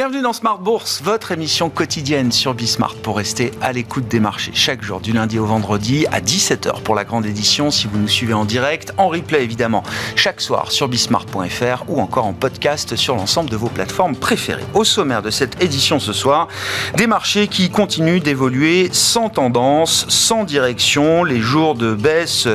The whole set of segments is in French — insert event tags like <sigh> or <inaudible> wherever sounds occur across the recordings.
Bienvenue dans Smart Bourse, votre émission quotidienne sur Bismart pour rester à l'écoute des marchés chaque jour du lundi au vendredi à 17h pour la grande édition si vous nous suivez en direct, en replay évidemment chaque soir sur bismart.fr ou encore en podcast sur l'ensemble de vos plateformes préférées. Au sommaire de cette édition ce soir, des marchés qui continuent d'évoluer sans tendance, sans direction, les jours de baisse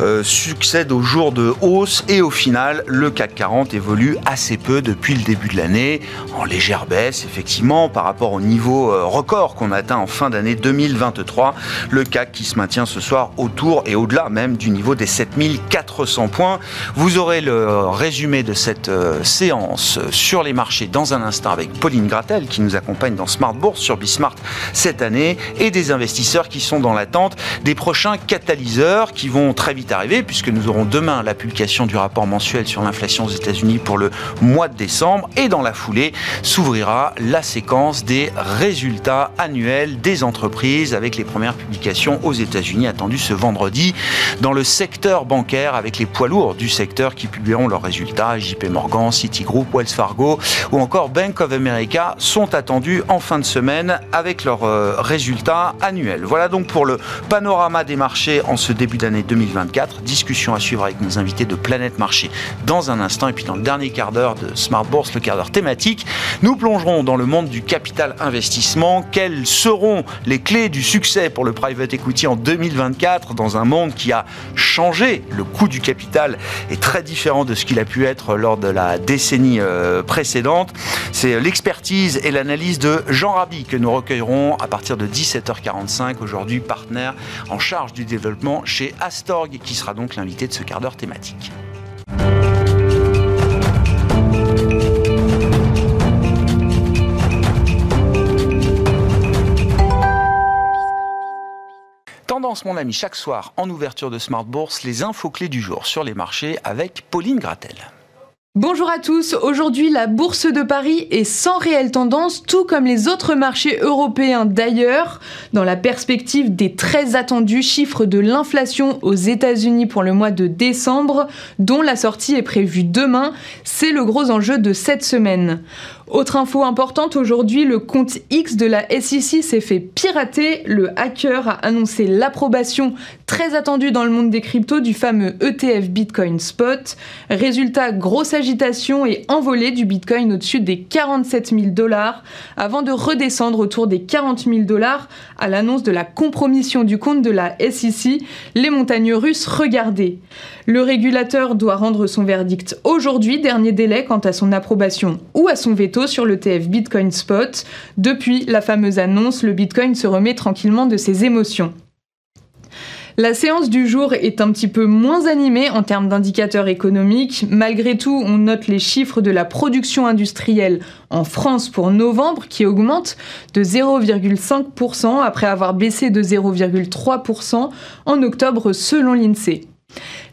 euh, succèdent aux jours de hausse et au final le CAC 40 évolue assez peu depuis le début de l'année en baisse, effectivement, par rapport au niveau euh, record qu'on atteint en fin d'année 2023. Le CAC qui se maintient ce soir autour et au-delà même du niveau des 7400 points. Vous aurez le résumé de cette euh, séance sur les marchés dans un instant avec Pauline Gratel qui nous accompagne dans Smart Bourse sur Bismart cette année et des investisseurs qui sont dans l'attente des prochains catalyseurs qui vont très vite arriver puisque nous aurons demain la publication du rapport mensuel sur l'inflation aux États-Unis pour le mois de décembre et dans la foulée, sous la séquence des résultats annuels des entreprises avec les premières publications aux États-Unis attendues ce vendredi dans le secteur bancaire avec les poids lourds du secteur qui publieront leurs résultats. JP Morgan, Citigroup, Wells Fargo ou encore Bank of America sont attendus en fin de semaine avec leurs euh, résultats annuels. Voilà donc pour le panorama des marchés en ce début d'année 2024. Discussion à suivre avec nos invités de Planète Marché dans un instant et puis dans le dernier quart d'heure de Smart Bourse, le quart d'heure thématique. Nous plongerons dans le monde du capital investissement. Quelles seront les clés du succès pour le private equity en 2024 dans un monde qui a changé Le coût du capital est très différent de ce qu'il a pu être lors de la décennie euh, précédente? C'est l'expertise et l'analyse de Jean Rabi que nous recueillerons à partir de 17h45, aujourd'hui partenaire en charge du développement chez Astorg, qui sera donc l'invité de ce quart d'heure thématique. Mon ami, chaque soir en ouverture de Smart Bourse, les infos clés du jour sur les marchés avec Pauline Gratel. Bonjour à tous, aujourd'hui la bourse de Paris est sans réelle tendance, tout comme les autres marchés européens d'ailleurs, dans la perspective des très attendus chiffres de l'inflation aux États-Unis pour le mois de décembre, dont la sortie est prévue demain, c'est le gros enjeu de cette semaine. Autre info importante, aujourd'hui, le compte X de la SEC s'est fait pirater. Le hacker a annoncé l'approbation très attendue dans le monde des cryptos du fameux ETF Bitcoin Spot. Résultat, grosse agitation et envolée du Bitcoin au-dessus des 47 000 dollars avant de redescendre autour des 40 000 dollars à l'annonce de la compromission du compte de la SEC. Les montagnes russes regardaient. Le régulateur doit rendre son verdict aujourd'hui, dernier délai quant à son approbation ou à son veto sur le TF Bitcoin Spot. Depuis la fameuse annonce, le Bitcoin se remet tranquillement de ses émotions. La séance du jour est un petit peu moins animée en termes d'indicateurs économiques. Malgré tout, on note les chiffres de la production industrielle en France pour novembre qui augmentent de 0,5% après avoir baissé de 0,3% en octobre selon l'INSEE.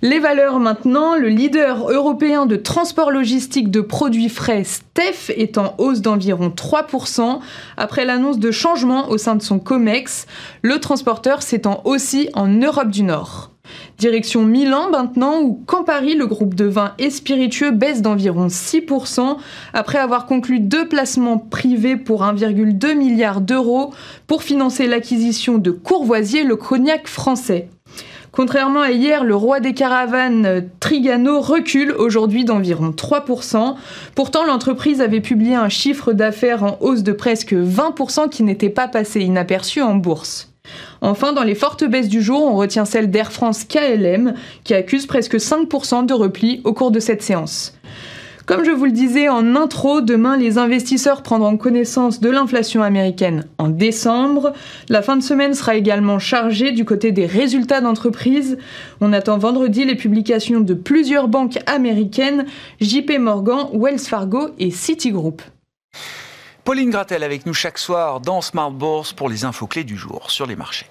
Les valeurs maintenant, le leader européen de transport logistique de produits frais, Steph, est en hausse d'environ 3% après l'annonce de changements au sein de son COMEX. Le transporteur s'étend aussi en Europe du Nord. Direction Milan maintenant, où Campari, le groupe de vins et spiritueux, baisse d'environ 6% après avoir conclu deux placements privés pour 1,2 milliard d'euros pour financer l'acquisition de Courvoisier, le cognac français. Contrairement à hier, le roi des caravanes euh, Trigano recule aujourd'hui d'environ 3%. Pourtant, l'entreprise avait publié un chiffre d'affaires en hausse de presque 20% qui n'était pas passé inaperçu en bourse. Enfin, dans les fortes baisses du jour, on retient celle d'Air France KLM qui accuse presque 5% de repli au cours de cette séance. Comme je vous le disais en intro, demain les investisseurs prendront connaissance de l'inflation américaine en décembre. La fin de semaine sera également chargée du côté des résultats d'entreprise. On attend vendredi les publications de plusieurs banques américaines, JP Morgan, Wells Fargo et Citigroup. Pauline Gratel avec nous chaque soir dans Smart Bourse pour les infos clés du jour sur les marchés.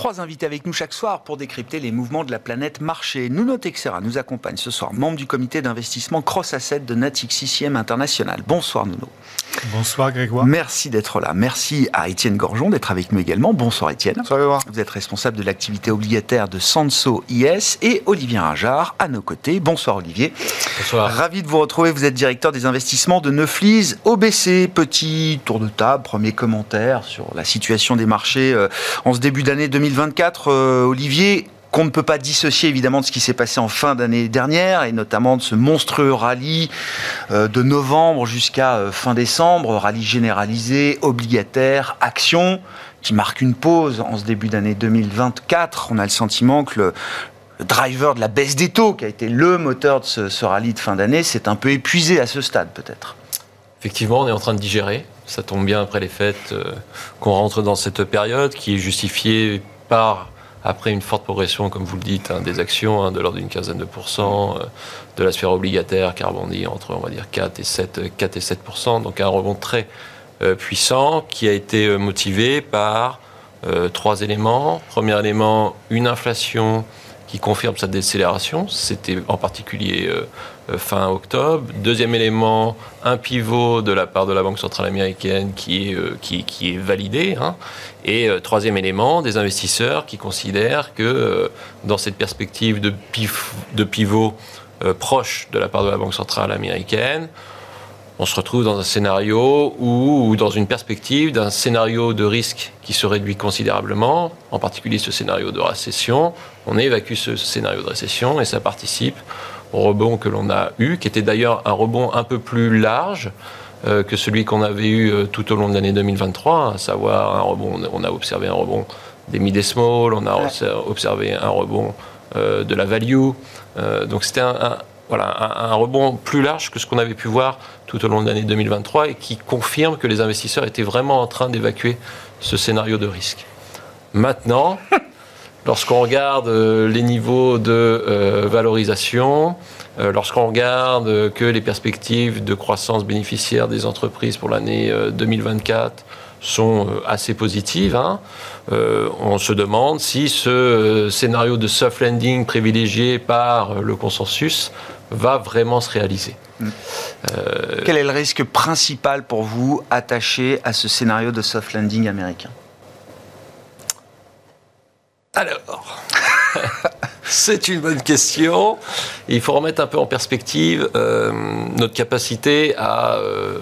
Trois invités avec nous chaque soir pour décrypter les mouvements de la planète marché. Nuno Texera nous accompagne ce soir, membre du comité d'investissement Cross Asset de Natixis ICM International. Bonsoir Nuno. Bonsoir Grégoire. Merci d'être là. Merci à Étienne Gorgeon d'être avec nous également. Bonsoir Étienne. Bonsoir Vous êtes responsable de l'activité obligataire de Sanso IS et Olivier Ringard à nos côtés. Bonsoir Olivier. Bonsoir. Ravi de vous retrouver. Vous êtes directeur des investissements de Neuflis OBC. Petit tour de table, premier commentaire sur la situation des marchés euh, en ce début d'année 2024. Euh, Olivier, qu'on ne peut pas dissocier évidemment de ce qui s'est passé en fin d'année dernière et notamment de ce monstrueux rallye euh, de novembre jusqu'à euh, fin décembre, rallye généralisé, obligataire, action, qui marque une pause en ce début d'année 2024. On a le sentiment que le, driver de la baisse des taux, qui a été le moteur de ce, ce rallye de fin d'année, s'est un peu épuisé à ce stade peut-être. Effectivement, on est en train de digérer. Ça tombe bien après les fêtes euh, qu'on rentre dans cette période qui est justifiée par après une forte progression, comme vous le dites, hein, des actions hein, de l'ordre d'une quinzaine de pourcents, euh, de la sphère obligataire qui a rebondi entre, on va dire, 4 et 7, 4 et 7 donc un rebond très euh, puissant qui a été euh, motivé par euh, trois éléments. Premier élément, une inflation qui confirme sa décélération. C'était en particulier euh, euh, fin octobre. Deuxième élément, un pivot de la part de la Banque centrale américaine qui est, euh, est validé. hein. Et euh, troisième élément, des investisseurs qui considèrent que euh, dans cette perspective de, pivot euh, proche de la part de la Banque centrale américaine, on se retrouve dans un scénario ou, dans une perspective d'un scénario de risque qui se réduit considérablement, en particulier ce scénario de récession. On évacue ce scénario de récession et ça participe rebond que l'on a eu, qui était d'ailleurs un rebond un peu plus large euh, que celui qu'on avait eu euh, tout au long de l'année 2023, à savoir un rebond, on a observé un rebond des mid et small, on a Ouais. observé un rebond euh, de la value. Euh, donc c'était un, un- voilà, un, un rebond plus large que ce qu'on avait pu voir tout au long de l'année 2023 et qui confirme que les investisseurs étaient vraiment en train d'évacuer ce scénario de risque. Maintenant, <laughs> lorsqu'on regarde euh, les niveaux de euh, valorisation, euh, lorsqu'on regarde que les perspectives de croissance bénéficiaire des entreprises pour l'année euh, 2024 sont assez positives, hein, on se demande si ce scénario de soft landing privilégié par le consensus va vraiment se réaliser. Euh, Quel est le risque principal pour vous attaché à ce scénario de soft landing américain? Alors, <laughs> c'est une bonne question. Il faut remettre un peu en perspective euh, notre capacité à, euh,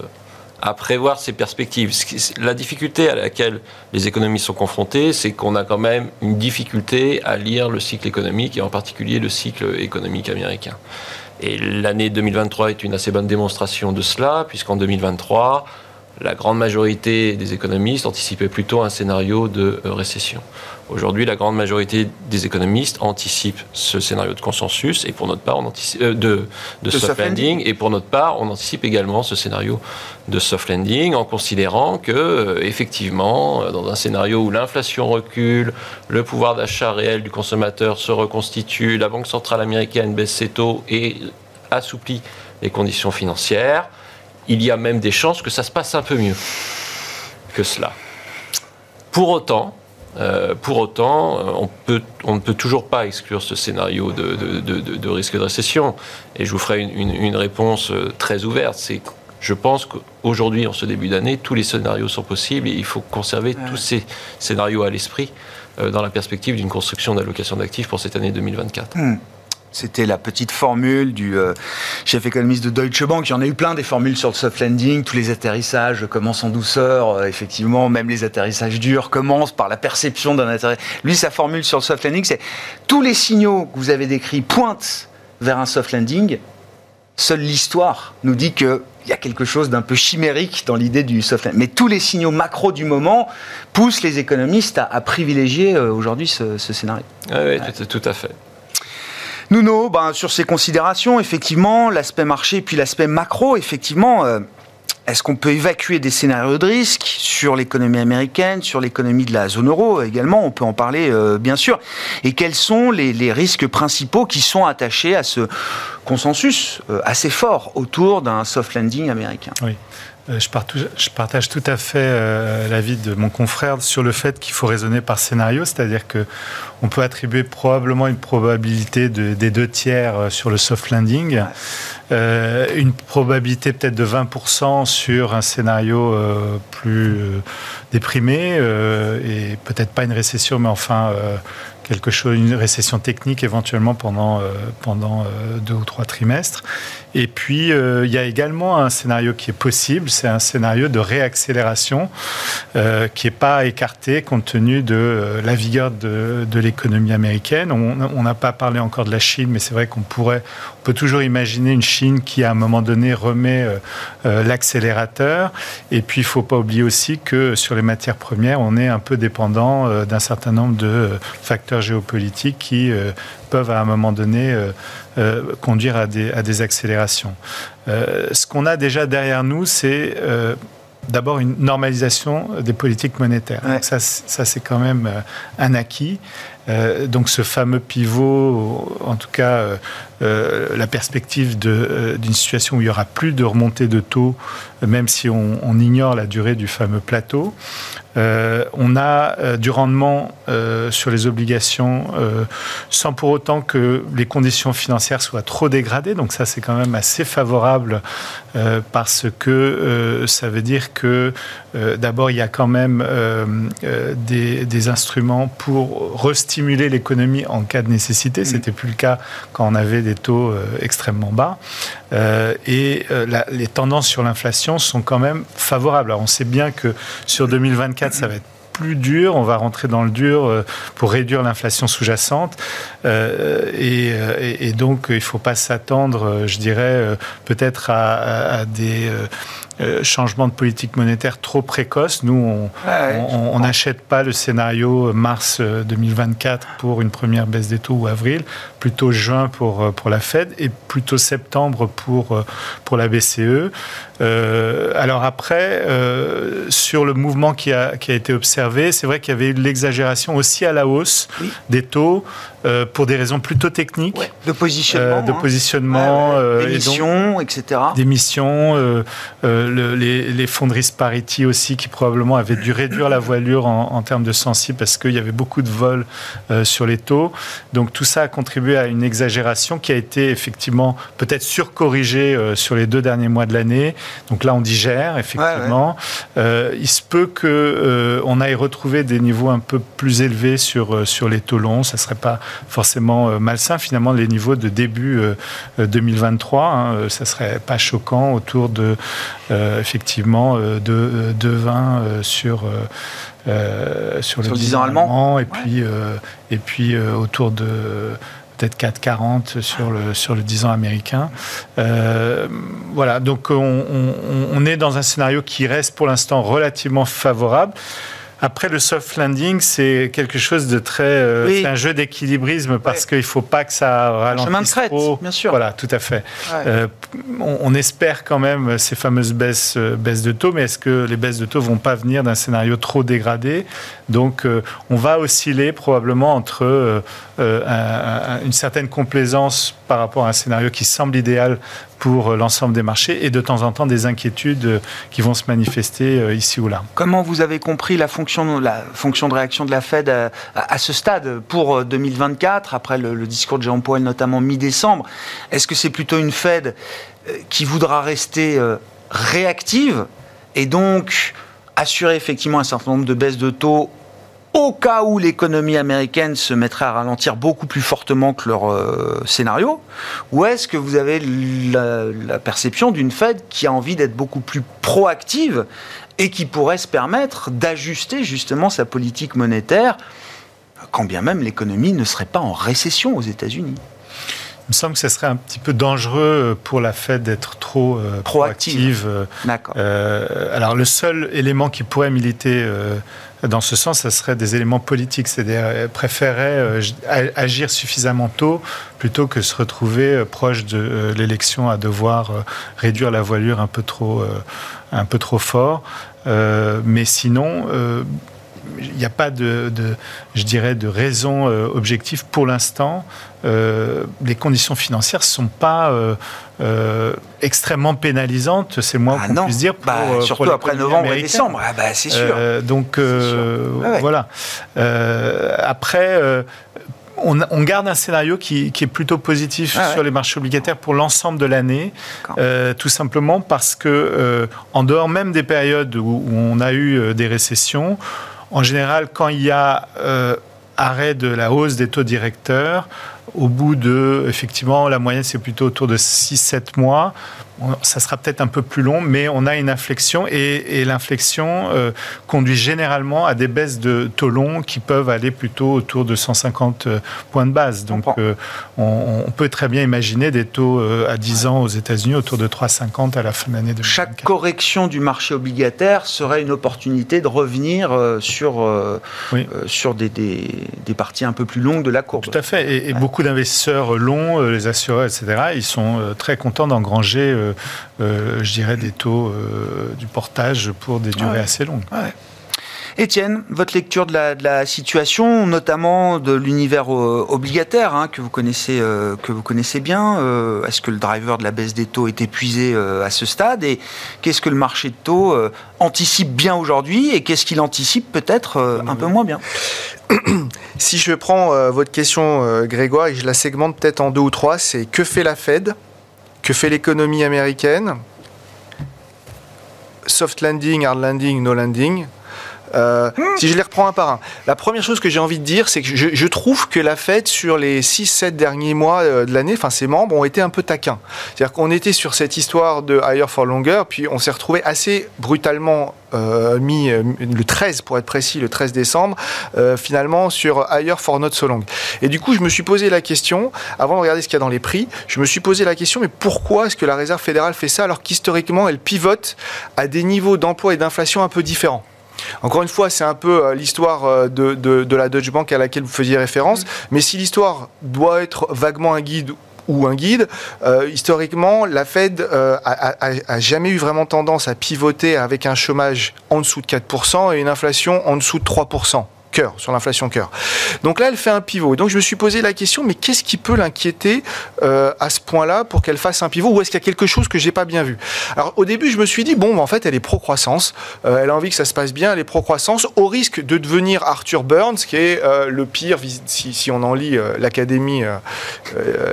à prévoir ces perspectives. La difficulté à laquelle les économies sont confrontées, c'est qu'on a quand même une difficulté à lire le cycle économique et en particulier le cycle économique américain. Et l'année 2023 est une assez bonne démonstration de cela, puisqu'en 2023, la grande majorité des économistes anticipaient plutôt un scénario de euh, récession. Aujourd'hui, la grande majorité des économistes anticipent ce scénario de consensus et pour notre part, on anticipe, euh, de, de, De soft, landing. Et pour notre part, on anticipe également ce scénario de soft landing en considérant que, euh, effectivement, euh, dans un scénario où l'inflation recule, le pouvoir d'achat réel du consommateur se reconstitue, la Banque centrale américaine baisse ses taux et assouplit les conditions financières, il y a même des chances que ça se passe un peu mieux que cela. Pour autant, euh, pour autant, euh, on, peut, on ne peut toujours pas exclure ce scénario de, de- de- de- de risque de récession. Et je vous ferai une, une- une réponse euh, très ouverte. C'est je pense qu'aujourd'hui, en ce début d'année, tous les scénarios sont possibles et il faut conserver tous ces scénarios à l'esprit euh, dans la perspective d'une construction d'allocation d'actifs pour cette année 2024. C'était la petite formule du euh, chef économiste de Deutsche Bank. Il y en a eu plein des formules sur le soft landing. Tous les atterrissages commencent en douceur. Euh, effectivement, même les atterrissages durs commencent par la perception d'un atterrissage. Lui, sa formule sur le soft landing, c'est tous les signaux que vous avez décrits pointent vers un soft landing. Seule l'histoire nous dit qu'il y a quelque chose d'un peu chimérique dans l'idée du soft landing. Mais tous les signaux macro du moment poussent les économistes à, privilégier euh, aujourd'hui ce, scénario. Oui, oui, tout à fait. Nuno, ben, sur ces considérations, effectivement, l'aspect marché puis l'aspect macro, effectivement, euh, est-ce qu'on peut évacuer des scénarios de risque sur l'économie américaine, sur l'économie de la zone euro également? On peut en parler, euh, bien sûr. Et quels sont les, risques principaux qui sont attachés à ce consensus euh, assez fort autour d'un soft landing américain? Euh, je, partage, tout à fait euh, l'avis de mon confrère sur le fait qu'il faut raisonner par scénario, c'est-à-dire que on peut attribuer probablement une probabilité des deux tiers euh, sur le soft landing, une probabilité peut-être de 20% sur un scénario plus déprimé et peut-être pas une récession, mais enfin quelque chose, une récession technique éventuellement pendant, pendant deux ou trois trimestres. Et puis, euh, il y a également un scénario qui est possible, c'est un scénario de réaccélération euh, qui n'est pas écarté compte tenu de euh, la vigueur de, l'économie américaine. On n'a pas parlé encore de la Chine, mais c'est vrai qu'on pourrait, peut toujours imaginer une Chine qui, à un moment donné, remet l'accélérateur. Et puis, il ne faut pas oublier aussi que sur les matières premières, on est un peu dépendant d'un certain nombre de facteurs géopolitiques qui peuvent à un moment donné euh, euh, conduire à des, à des accélérations. Euh, ce qu'on a déjà derrière nous, c'est d'abord une normalisation des politiques monétaires. Ça, ça c'est quand même un acquis. donc ce fameux pivot, en tout cas la perspective d'une situation où il y aura plus de remontée de taux, même si on, on ignore la durée du fameux plateau. Euh, on a euh, du rendement euh, sur les obligations sans pour autant que les conditions financières soient trop dégradées. Donc ça, c'est quand même assez favorable parce que ça veut dire que d'abord, il y a quand même des, instruments pour restimuler l'économie en cas de nécessité. Ce n'était plus le cas quand on avait des taux extrêmement bas. Et les tendances sur l'inflation sont quand même favorables. Alors on sait bien que sur 2024, ça va être plus dur, on va rentrer dans le dur euh, pour réduire l'inflation sous-jacente. Euh, euh, et, donc, il ne faut pas s'attendre, je dirais, peut-être à, des changements de politique monétaire trop précoces. Nous, on n'achète pas le scénario mars 2024 pour une première baisse des taux ou avril, plutôt juin pour, pour la Fed et plutôt septembre pour, pour la BCE. alors après, sur le mouvement qui a, qui a été observé, c'est vrai qu'il y avait eu de l'exagération aussi à la hausse des taux euh, pour des raisons plutôt techniques. de positionnement. Euh, de hein. positionnement. Euh, d'émissions, etc. D'émissions. les, les fonds de risk parity aussi, qui probablement avaient dû réduire la voilure en, termes de sensi parce qu'il y avait beaucoup de vols sur les taux. Donc tout ça a contribué à une exagération qui a été effectivement peut-être surcorrigée sur les deux derniers mois de l'année. Donc là, on digère, effectivement. il se peut qu'on on aille retrouver des niveaux un peu plus élevés sur, sur les taux longs. Ça ne serait pas forcément euh, malsain. Finalement, les niveaux de début 2023, euh, hein, ça serait pas choquant autour de euh, effectivement de, 20 sur sur le 10 ans allemand, et puis et puis autour de peut-être 4,40 sur le, sur le 10 ans américain. voilà, donc on, on, est dans un scénario qui reste pour l'instant relativement favorable. Après, le soft landing, c'est quelque chose de très. Euh, c'est un jeu d'équilibrisme parce qu'il ne faut pas que ça ralentisse. chemin de crête, bien sûr. Voilà, tout à fait. Euh, on, espère quand même ces fameuses baisses, euh, baisses de taux, mais est-ce que les baisses de taux vont pas venir d'un scénario trop dégradé? Donc, on va osciller probablement entre une certaine complaisance par rapport à un scénario qui semble idéal pour l'ensemble des marchés et de temps en temps des inquiétudes qui vont se manifester ici ou là. Comment vous avez compris la fonction, la fonction de réaction de la Fed à, ce stade pour 2024, après le, discours de Jean Powell notamment mi-décembre? Est-ce que c'est plutôt une Fed euh, qui voudra rester euh, réactive et donc assurer effectivement un certain nombre de baisses de taux au cas où l'économie américaine se mettrait à ralentir beaucoup plus fortement que leur euh, scénario Ou est-ce que vous avez la, perception d'une Fed qui a envie d'être beaucoup plus proactive et qui pourrait se permettre d'ajuster justement sa politique monétaire, quand bien même l'économie ne serait pas en récession aux États-Unis? Me semble que ce serait un petit peu dangereux pour la Fed d'être trop euh, proactive. D'accord. Euh, alors le seul élément qui pourrait militer dans ce sens, ce serait des éléments politiques, c'est-à-dire euh, préférer euh, agir suffisamment tôt plutôt que se retrouver euh, proche de l'élection à devoir réduire la voilure un peu trop, un peu trop fort. mais sinon, il n'y a pas de, je dirais, de raison objective pour l'instant. les conditions financières ne sont pas extrêmement pénalisantes, c'est moins ah qu'on puisse dire. Bah, surtout après novembre et décembre, ah bah, c'est sûr. donc voilà. après on, garde un scénario qui, est plutôt positif ah sur les marchés obligataires pour l'ensemble de l'année, euh, tout simplement parce que, euh, en dehors même des périodes où, on a eu euh, des récessions, en général, quand il y a arrêt de la hausse des taux directeurs, au bout de, effectivement, la moyenne c'est plutôt autour de 6-7 mois ça sera peut-être un peu plus long, mais on a une inflexion et, l'inflexion euh, conduit généralement à des baisses de taux longs qui peuvent aller plutôt autour de 150 euh, points de base. Donc euh, on, peut très bien imaginer des taux à 10 ans aux États-Unis autour de 3,50 à la fin de l'année 2024. Chaque correction du marché obligataire serait une opportunité de revenir sur, sur des, des, parties un peu plus longues de la courbe. Tout à fait. Et, et beaucoup d'investisseurs longs, les assureurs, etc., ils sont très contents d'engranger je dirais, des taux euh, du portage pour des durées assez longues. Étienne, votre lecture de la, situation, notamment de l'univers euh, obligataire hein, que, vous connaissez, que vous connaissez bien, est-ce que le driver de la baisse des taux est épuisé à ce stade Et qu'est-ce que le marché de taux anticipe bien aujourd'hui et qu'est-ce qu'il anticipe peut-être un peu moins bien? Si je prends votre question, Grégoire, et je la segmente peut-être en deux ou trois, c'est que fait la Fed? Que fait l'économie américaine? Soft landing, hard landing, no landing. Euh, si je les reprends un par un, la première chose que j'ai envie de dire, c'est que je, trouve que la Fed, sur les 6-7 derniers mois euh, de l'année, enfin ses membres ont été un peu taquins. C'est-à-dire qu'on était sur cette histoire de higher for longer, puis on s'est retrouvé assez brutalement euh, mis le 13 pour être précis, le 13 décembre, finalement sur higher for not so long. Et du coup, je me suis posé la question, avant de regarder ce qu'il y a dans les prix, je me suis posé la question, mais pourquoi est-ce que la Réserve fédérale fait ça alors qu'historiquement, elle pivote à des niveaux d'emploi et d'inflation un peu différents? Encore une fois, c'est un peu euh, l'histoire euh, de, la Deutsche Bank à laquelle vous faisiez référence. Mm. Mais si l'histoire doit être vaguement un guide ou un guide, euh, historiquement, la Fed a, jamais eu vraiment tendance à pivoter avec un chômage en dessous de 4% et une inflation en dessous de 3% cœur, sur l'inflation cœur. Donc là, elle fait un pivot. Et donc je me suis posé la question, mais qu'est-ce qui peut l'inquiéter euh, à ce point-là pour qu'elle fasse un pivot Ou est-ce qu'il y a quelque chose que j'ai pas bien vu? Alors au début, je me suis dit, bon, en fait, elle est pro-croissance. Euh, elle a envie que ça se passe bien, elle est pro-croissance, au risque de devenir Arthur Burns, qui est euh, le pire, si, si, on en lit l'académie,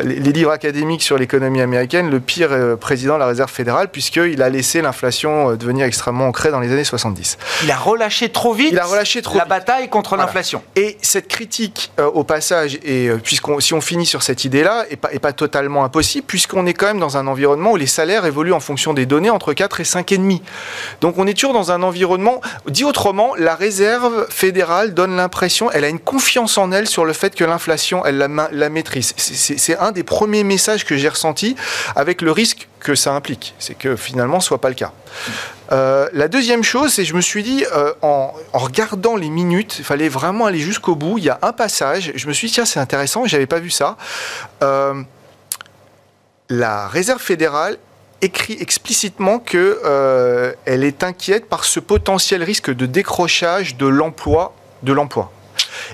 les, les, livres académiques sur l'économie américaine, le pire président de la Réserve fédérale, puisqu'il a laissé l'inflation devenir extrêmement ancrée dans les années 70. Il a relâché trop vite il a relâché trop la bataille contre l'inflation. Et cette critique, euh, au passage, et euh, puisqu'on, si on finit sur cette idée-là, est pas, est pas totalement impossible, puisqu'on est quand même dans un environnement où les salaires évoluent en fonction des données entre 4 et 5,5. Donc on est toujours dans un environnement, dit autrement, la réserve fédérale donne l'impression, elle a une confiance en elle sur le fait que l'inflation, elle la, la maîtrise. C'est, c'est un des premiers messages que j'ai ressenti avec le risque que ça implique. C'est que finalement, ce soit pas le cas. Euh, la deuxième chose, c'est je me suis dit, euh, en, regardant les minutes, il fallait vraiment aller jusqu'au bout. Il y a un passage, je me suis dit, tiens, c'est intéressant, j'avais pas vu ça. Euh, la réserve fédérale écrit explicitement que elle est inquiète par ce potentiel risque de décrochage de l'emploi de l'emploi.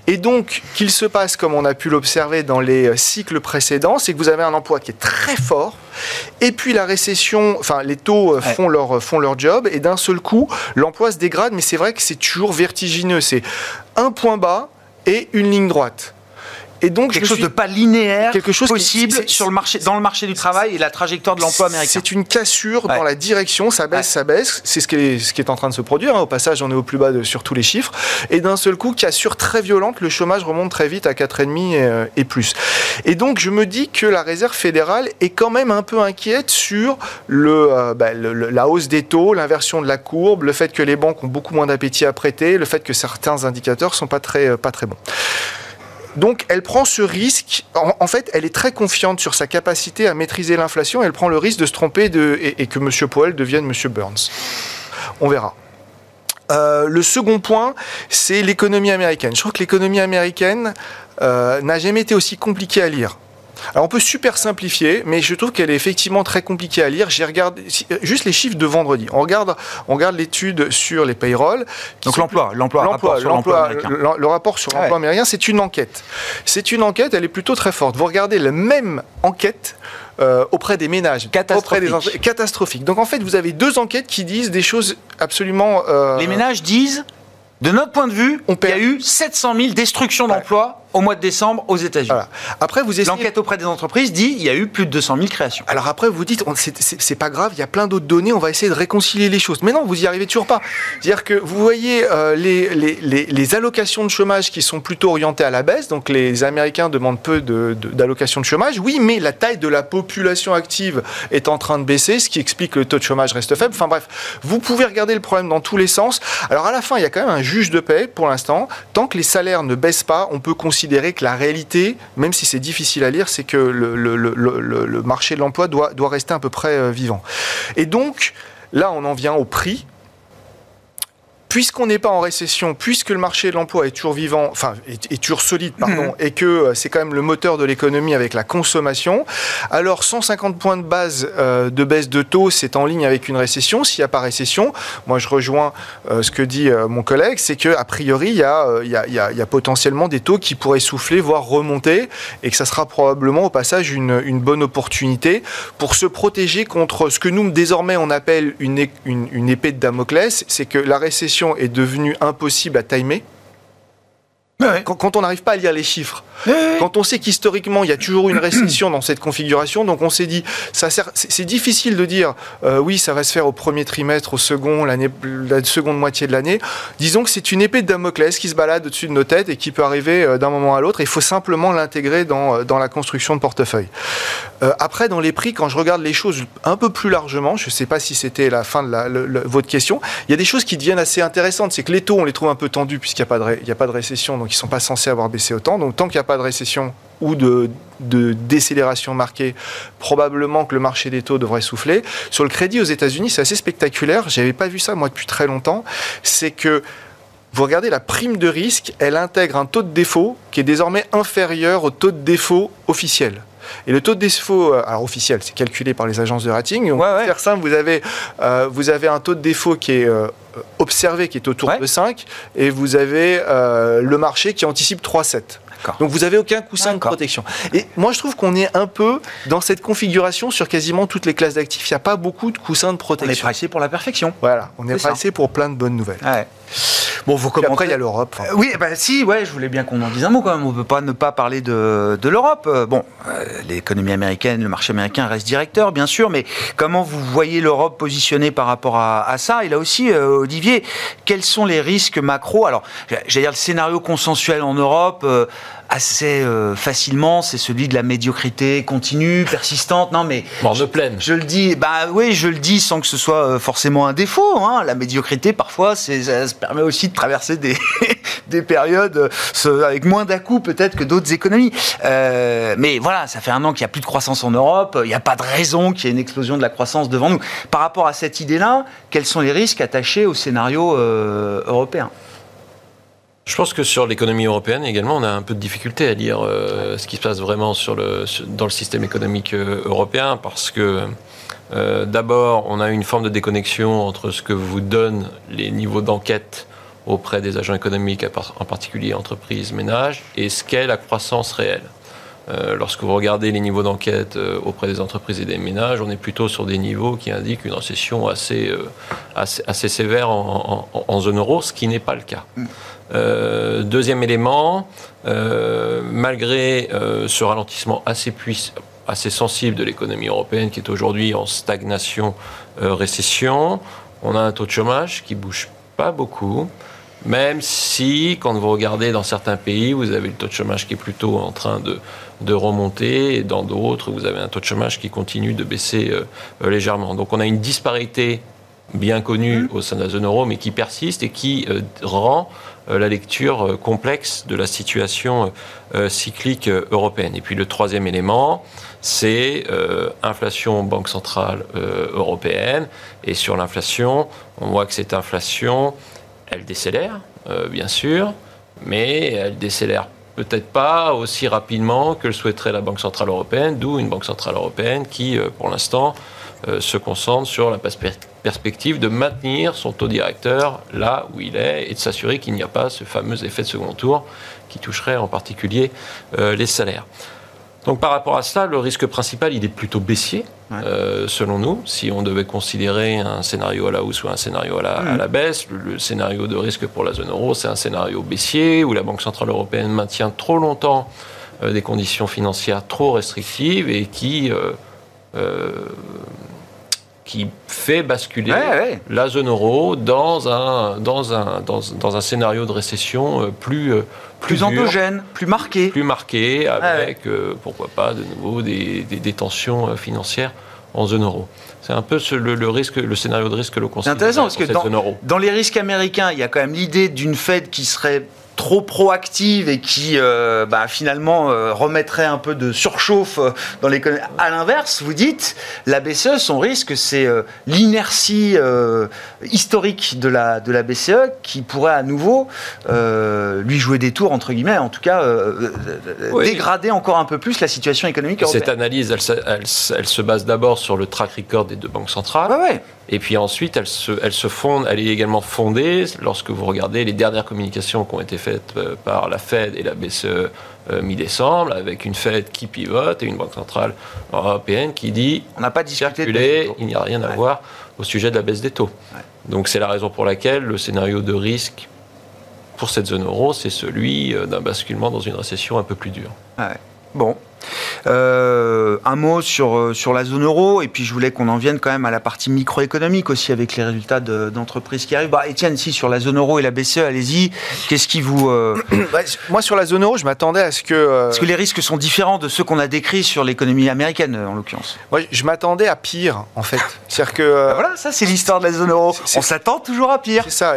Et donc, qu'il se passe comme on a pu l'observer dans les euh, cycles précédents, c'est que vous avez un emploi qui est très fort, et puis la récession, enfin les taux euh, font, leur, euh, font leur job, et d'un seul coup, l'emploi se dégrade, mais c'est vrai que c'est toujours vertigineux. C'est un point bas et une ligne droite. Et donc quelque chose de pas linéaire, quelque chose possible sur le marché, dans le marché du travail et la trajectoire de l'emploi américain. C'est une cassure dans la direction, ça baisse, ça baisse. C'est ce qui est, ce qui est en train de se produire. Hein. Au passage, on est au plus bas de, sur tous les chiffres. Et d'un seul coup, cassure très violente, le chômage remonte très vite à 4,5 et, euh, et plus. Et donc, je me dis que la Réserve fédérale est quand même un peu inquiète sur euh, bah, le, la hausse des taux, l'inversion de la courbe, le fait que les banques ont beaucoup moins d'appétit à prêter, le fait que certains indicateurs sont pas très, euh, pas très bons. Donc elle prend ce risque, en, fait elle est très confiante sur sa capacité à maîtriser l'inflation, elle prend le risque de se tromper et, que M. Powell devienne M. Burns. On verra. Euh, le second point, c'est l'économie américaine. Je trouve que l'économie américaine euh, n'a jamais été aussi compliquée à lire. Alors on peut super simplifier, mais je trouve qu'elle est effectivement très compliquée à lire. J'ai regardé euh, juste les chiffres de vendredi. On regarde, on regarde l'étude sur les payrolls. Donc l'emploi, l'emploi, le, rapport sur l'emploi américain, c'est une enquête. C'est une enquête, elle est plutôt très forte. Vous regardez la même enquête euh, auprès des ménages, auprès des catastrophiques. Donc en fait, vous avez deux enquêtes qui disent des choses absolument. Euh, les ménages disent, de notre point de vue, on il y a eu 700 000 destructions d'emplois au mois de décembre aux États-Unis. Après, vous L'enquête auprès des entreprises dit il y a eu plus de 200 000 créations. Alors après, vous dites c'est pas grave, il y a plein d'autres données, on va essayer de réconcilier les choses. Mais non, vous y arrivez toujours pas. C'est-à-dire que vous voyez euh, les, les, les, allocations de chômage qui sont plutôt orientées à la baisse. Donc les Américains demandent peu d'allocations de, de, chômage. Oui, mais la taille de la population active est en train de baisser, ce qui explique que le taux de chômage reste faible. Enfin bref, vous pouvez regarder le problème dans tous les sens. Alors à la fin, il y a quand même un juge de paix pour l'instant. Tant que les salaires ne baissent pas, on peut considérer considérer que la réalité, même si c'est difficile à lire, c'est que le, marché de l'emploi doit, doit rester à peu près euh, vivant. Et donc, là, on en vient au prix puisqu'on n'est pas en récession, puisque le marché de l'emploi est toujours vivant, enfin est, toujours solide, pardon, mhm. et que euh, c'est quand même le moteur de l'économie avec la consommation, alors 150 points de base euh, de baisse de taux, c'est en ligne avec une récession. S'il n'y a pas récession, moi je rejoins euh, ce que dit mon collègue, c'est que a priori il y, y y a, potentiellement des taux qui pourraient souffler, voire remonter, et que ça sera probablement au passage une, une bonne opportunité pour se protéger contre ce que nous désormais on appelle une, une, une épée de Damoclès, c'est que la récession est devenue impossible à timer. Quand, on n'arrive pas à lire les chiffres, quand on sait qu'historiquement il y a toujours une récession dans cette configuration, donc on s'est dit, ça c'est difficile de dire, euh, oui, ça va se faire au premier trimestre, au second, la seconde moitié de l'année. Disons que c'est une épée de Damoclès qui se balade au-dessus de nos têtes et qui peut arriver euh, d'un moment à l'autre. Il faut simplement l'intégrer dans, euh, dans la construction de portefeuille. après, dans les prix, quand je regarde les choses un peu plus largement, je ne sais pas si c'était la fin de la, votre question, il y a des choses qui deviennent assez intéressantes. C'est que les taux, on les trouve un peu tendus puisqu'il n'y a, pas de, a pas de récession, donc qui ne sont pas censés avoir baissé autant. Donc tant qu'il n'y a pas de récession ou de, décélération marquée, probablement que le marché des taux devrait souffler. Sur le crédit aux États-Unis, c'est assez spectaculaire. Je n'avais pas vu ça moi depuis très longtemps. C'est que vous regardez la prime de risque, elle intègre un taux de défaut qui est désormais inférieur au taux de défaut officiel. Et le taux de défaut, euh, alors officiel, c'est calculé par les agences de rating. Donc, ouais, faire simple, vous avez, euh, vous avez un taux de défaut qui est euh, observé, qui est autour de 5, et vous avez le marché qui anticipe 3,7. Donc vous n'avez aucun coussin de protection. Et moi je trouve qu'on est un peu dans cette configuration sur quasiment toutes les classes d'actifs. Il n'y a pas beaucoup de coussins de protection. On est pressé pour la perfection. Voilà, on est, pressé pour plein de bonnes nouvelles. Ouais. Bon, vous commentez. après, il y a l'Europe. Euh, oui, bah, si, ouais, je voulais bien qu'on en dise un mot quand même. On ne peut pas ne pas parler de, de l'Europe. Euh, bon, euh, l'économie américaine, le marché américain reste directeur, bien sûr, mais comment vous voyez l'Europe positionnée par rapport à, à ça? Et là aussi, Olivier, quels sont les risques macro? Alors, j'allais dire le scénario consensuel en Europe assez facilement, c'est celui de la médiocrité continue, persistante. Non, mais Mort de. Je le dis, bah oui, je le dis sans que ce soit forcément un défaut. Hein. La médiocrité, parfois, ça se permet aussi de traverser des, <laughs> des périodes euh, avec moins dà peut-être que d'autres économies. Euh, mais voilà, ça fait un an qu'il n'y a plus de croissance en Europe, il n'y a pas de raison qu'il y ait une explosion de la croissance devant nous. Par rapport à cette idée-là, quels sont les risques attachés au scénario euh, européen? Je pense que sur l'économie européenne également, on a un peu de difficulté à lire ce qui se passe vraiment sur le, dans le système économique européen parce que d'abord, on a une forme de déconnexion entre ce que vous donnent les niveaux d'enquête auprès des agents économiques, en particulier entreprises, ménages, et ce qu'est la croissance réelle. Euh, lorsque vous regardez les niveaux d'enquête euh, auprès des entreprises et des ménages, on est plutôt sur des niveaux qui indiquent une récession assez, euh, assez, sévère en, zone euro, ce qui n'est pas le cas. Mm. deuxième élément, malgré ce ralentissement assez, assez sensible de l'économie européenne qui est aujourd'hui en stagnation, récession, on a un taux de chômage qui bouge pas beaucoup. Même si, quand vous regardez dans certains pays, vous avez le taux de chômage qui est plutôt en train de, de remonter, et dans d'autres, vous avez un taux de chômage qui continue de baisser euh, légèrement. Donc on a une disparité bien connue mmh. au sein de la zone euro, mais qui persiste et qui euh, rend euh, la lecture complexe de la situation cyclique européenne. Et puis le troisième élément, c'est inflation Banque centrale européenne. Et sur l'inflation, on voit que cette inflation elle décélère, euh, bien sûr, mais elle décélère peut-être pas aussi rapidement que le souhaiterait la Banque Centrale Européenne, d'où une Banque Centrale Européenne qui, euh, pour l'instant, euh, se concentre sur la perspective de maintenir son taux directeur là où il est et de s'assurer qu'il n'y a pas ce fameux effet de second tour qui toucherait en particulier euh, les salaires. Donc par rapport à cela, le risque principal, il est plutôt baissier, euh, selon nous. Si on devait considérer un scénario à la hausse ou un scénario à la, à la baisse, le, scénario de risque pour la zone euro, c'est un scénario baissier où la Banque Centrale Européenne maintient trop longtemps des conditions financières trop restrictives et qui qui fait basculer la zone euro dans un, dans un, dans, dans un scénario de récession euh, plus, euh, plus, plus endogène, plus marqué. Plus marqué, avec, euh, pourquoi pas, de nouveau, des, des, tensions financières en zone euro. C'est un peu le, risque, le scénario de risque que l'on considère. C'est intéressant parce que dans, dans les risques américains, il y a quand même l'idée d'une Fed qui serait trop proactive et qui euh, bah, finalement euh, remettrait un peu de surchauffe euh, dans l'économie. À l'inverse, vous dites, la BCE, son risque, c'est l'inertie historique de la, de la BCE qui pourrait à nouveau lui jouer des tours, entre guillemets, en tout cas dégrader encore un peu plus la situation économique européenne. Cette analyse, elle, elle, elle se base d'abord sur le track record des deux banques centrales. ouais. Et puis ensuite, elle se, elle se fonde, elle est également fondée lorsque vous regardez les dernières communications qui ont été faites euh, par la Fed et la BCE euh, mi-décembre, avec une Fed qui pivote et une banque centrale européenne qui dit on n'a pas discuté il n'y a rien à voir au sujet de la baisse des taux. Donc c'est la raison pour laquelle le scénario de risque pour cette zone euro, c'est celui euh, d'un basculement dans une récession un peu plus dure. Bon, euh, un mot sur, euh, sur la zone euro, et puis je voulais qu'on en vienne quand même à la partie microéconomique aussi avec les résultats d'entreprises qui arrivent. Bah, Étienne, si sur la zone euro et la BCE, allez-y, qu'est-ce qui vous... Euh, <coughs> bah, moi sur la zone euro, je m'attendais à ce que... Parce que les risques sont différents de ceux qu'on a décrits sur l'économie américaine en l'occurrence. Moi je m'attendais à pire en fait. C'est-à-dire que... Bah, voilà, ça c'est l'histoire de la zone euro. On s'attend toujours à pire. C'est ça,